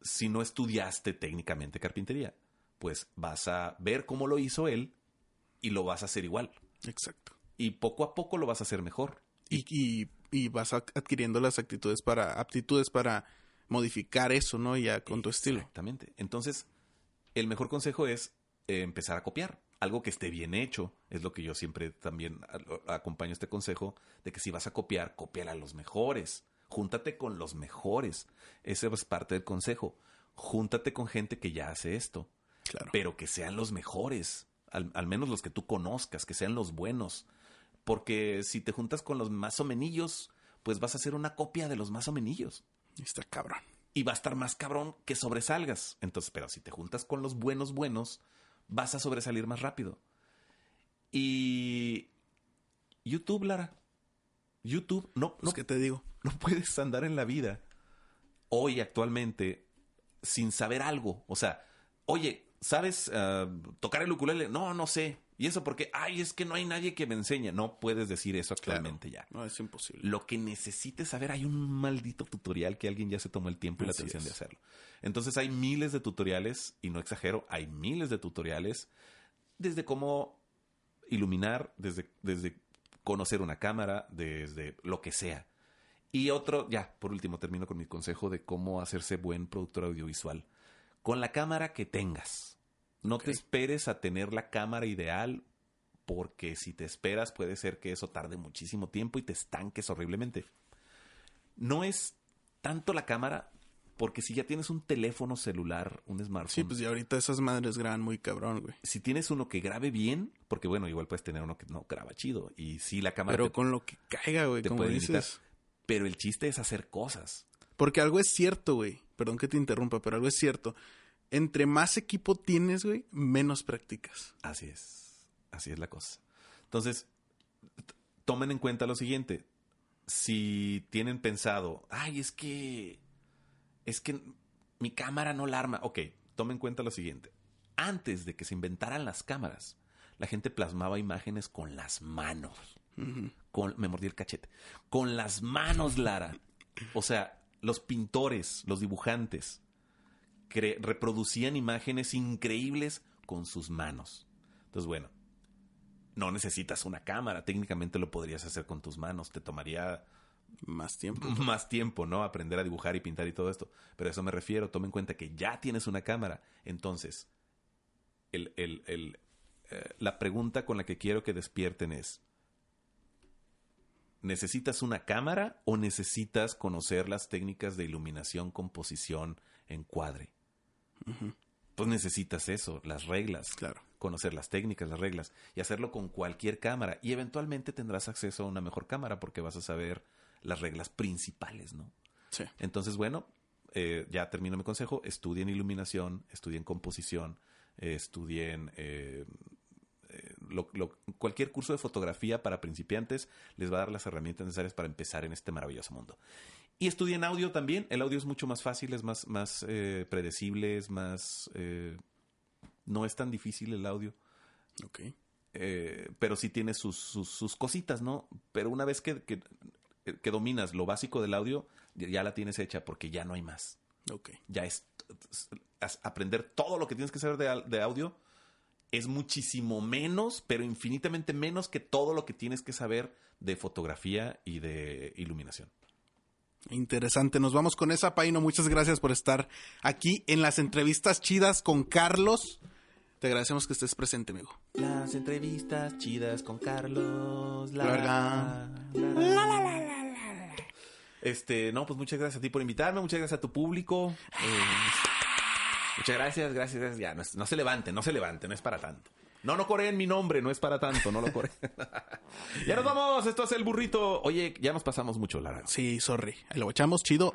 si no estudiaste técnicamente carpintería? Pues vas a ver cómo lo hizo él y lo vas a hacer igual. Exacto. Y poco a poco lo vas a hacer mejor. Y, y, y vas adquiriendo las actitudes para, aptitudes para modificar eso, ¿no? Ya con tu estilo. Exactamente. Entonces, el mejor consejo es eh, empezar a copiar. Algo que esté bien hecho. Es lo que yo siempre también acompaño este consejo de que si vas a copiar, copiar a los mejores. Júntate con los mejores. Ese es parte del consejo. Júntate con gente que ya hace esto. Claro. Pero que sean los mejores. Al, al menos los que tú conozcas, que sean los buenos. Porque si te juntas con los más o menillos, pues vas a hacer una copia de los más o menillos Está cabrón. y va a estar más cabrón que sobresalgas. Entonces, pero si te juntas con los buenos buenos, vas a sobresalir más rápido. Y YouTube, Lara. YouTube, no, Pues, no, ¿qué te digo? no puedes andar en la vida hoy actualmente sin saber algo. O sea, oye, ¿sabes ah, tocar el ukulele? No, no sé. ¿Y eso porque Ay, es que no hay nadie que me enseñe. No puedes decir eso actualmente ya. No, es imposible. Lo que necesites saber, hay un maldito tutorial que alguien ya se tomó el tiempo y la atención es. de hacerlo. Entonces hay miles de tutoriales, y no exagero, hay miles de tutoriales desde cómo iluminar, desde, desde conocer una cámara, desde lo que sea. Y otro, ya, por último, termino con mi consejo de cómo hacerse buen productor audiovisual. Con la cámara que tengas. No te esperes a tener la cámara ideal porque si te esperas puede ser que eso tarde muchísimo tiempo y te estanques horriblemente. No es tanto la cámara, porque si ya tienes un teléfono celular, un smartphone, Sí, pues ya ahorita esas madres graban muy cabrón, güey. si tienes uno que grabe bien, porque bueno, igual puedes tener uno que no graba chido, y si la cámara Pero te, con lo que caiga, güey, te como dices. Pero el chiste es hacer cosas. Porque algo es cierto, güey. Perdón que te interrumpa, pero algo es cierto. Entre más equipo tienes, güey, menos practicas. Así es. Así es la cosa. Entonces, tomen en cuenta lo siguiente. Si tienen pensado, ay, es que. Es que mi cámara no la arma. Ok, tomen en cuenta lo siguiente. Antes de que se inventaran las cámaras, la gente plasmaba imágenes con las manos. Con, me mordí el cachete. Con las manos, Lara. O sea, los pintores, los dibujantes, cre- reproducían imágenes increíbles con sus manos. Entonces, bueno, no necesitas una cámara, técnicamente lo podrías hacer con tus manos, te tomaría Más tiempo. más tiempo, ¿no? Aprender a dibujar y pintar y todo esto. Pero a eso me refiero, toma en cuenta que ya tienes una cámara. Entonces, el, el- el, eh, la pregunta con la que quiero que despierten es, ¿necesitas una cámara o necesitas conocer las técnicas de iluminación, composición, encuadre? Pues necesitas eso, las reglas. Claro. Conocer las técnicas, las reglas y hacerlo con cualquier cámara. Y eventualmente tendrás acceso a una mejor cámara porque vas a saber las reglas principales, ¿no? Sí. Entonces, bueno, eh, ya termino mi consejo. Estudien iluminación, estudien composición, eh, estudien eh, lo- lo- cualquier curso de fotografía para principiantes les va a dar las herramientas necesarias para empezar en este maravilloso mundo. Y estudien audio también. El audio es mucho más fácil, es más, más eh, predecible, es más... eh, no es tan difícil el audio. Ok. Eh, pero sí tiene sus, sus, sus cositas, ¿no? Pero una vez que, que, que dominas lo básico del audio, ya la tienes hecha porque ya no hay más. Ok. Ya es, es aprender todo lo que tienes que saber de, de audio es muchísimo menos, pero infinitamente menos que todo lo que tienes que saber de fotografía y de iluminación. Interesante. Nos vamos con esa, Paino. Muchas gracias por estar aquí en las entrevistas chidas con Carlos. Te agradecemos que estés presente, amigo. Las entrevistas chidas con Carlos Larga. Este, no, pues muchas gracias a ti por invitarme, muchas gracias a tu público. Eh, muchas gracias, gracias, gracias. Ya, no, es- no se levante, no se levante, no es para tanto. No, no coreen mi nombre, no es para tanto, no lo coreen. ya nos vamos, esto es el burrito. Oye, ya nos pasamos mucho, Lara. Sí, sorry. Lo echamos chido.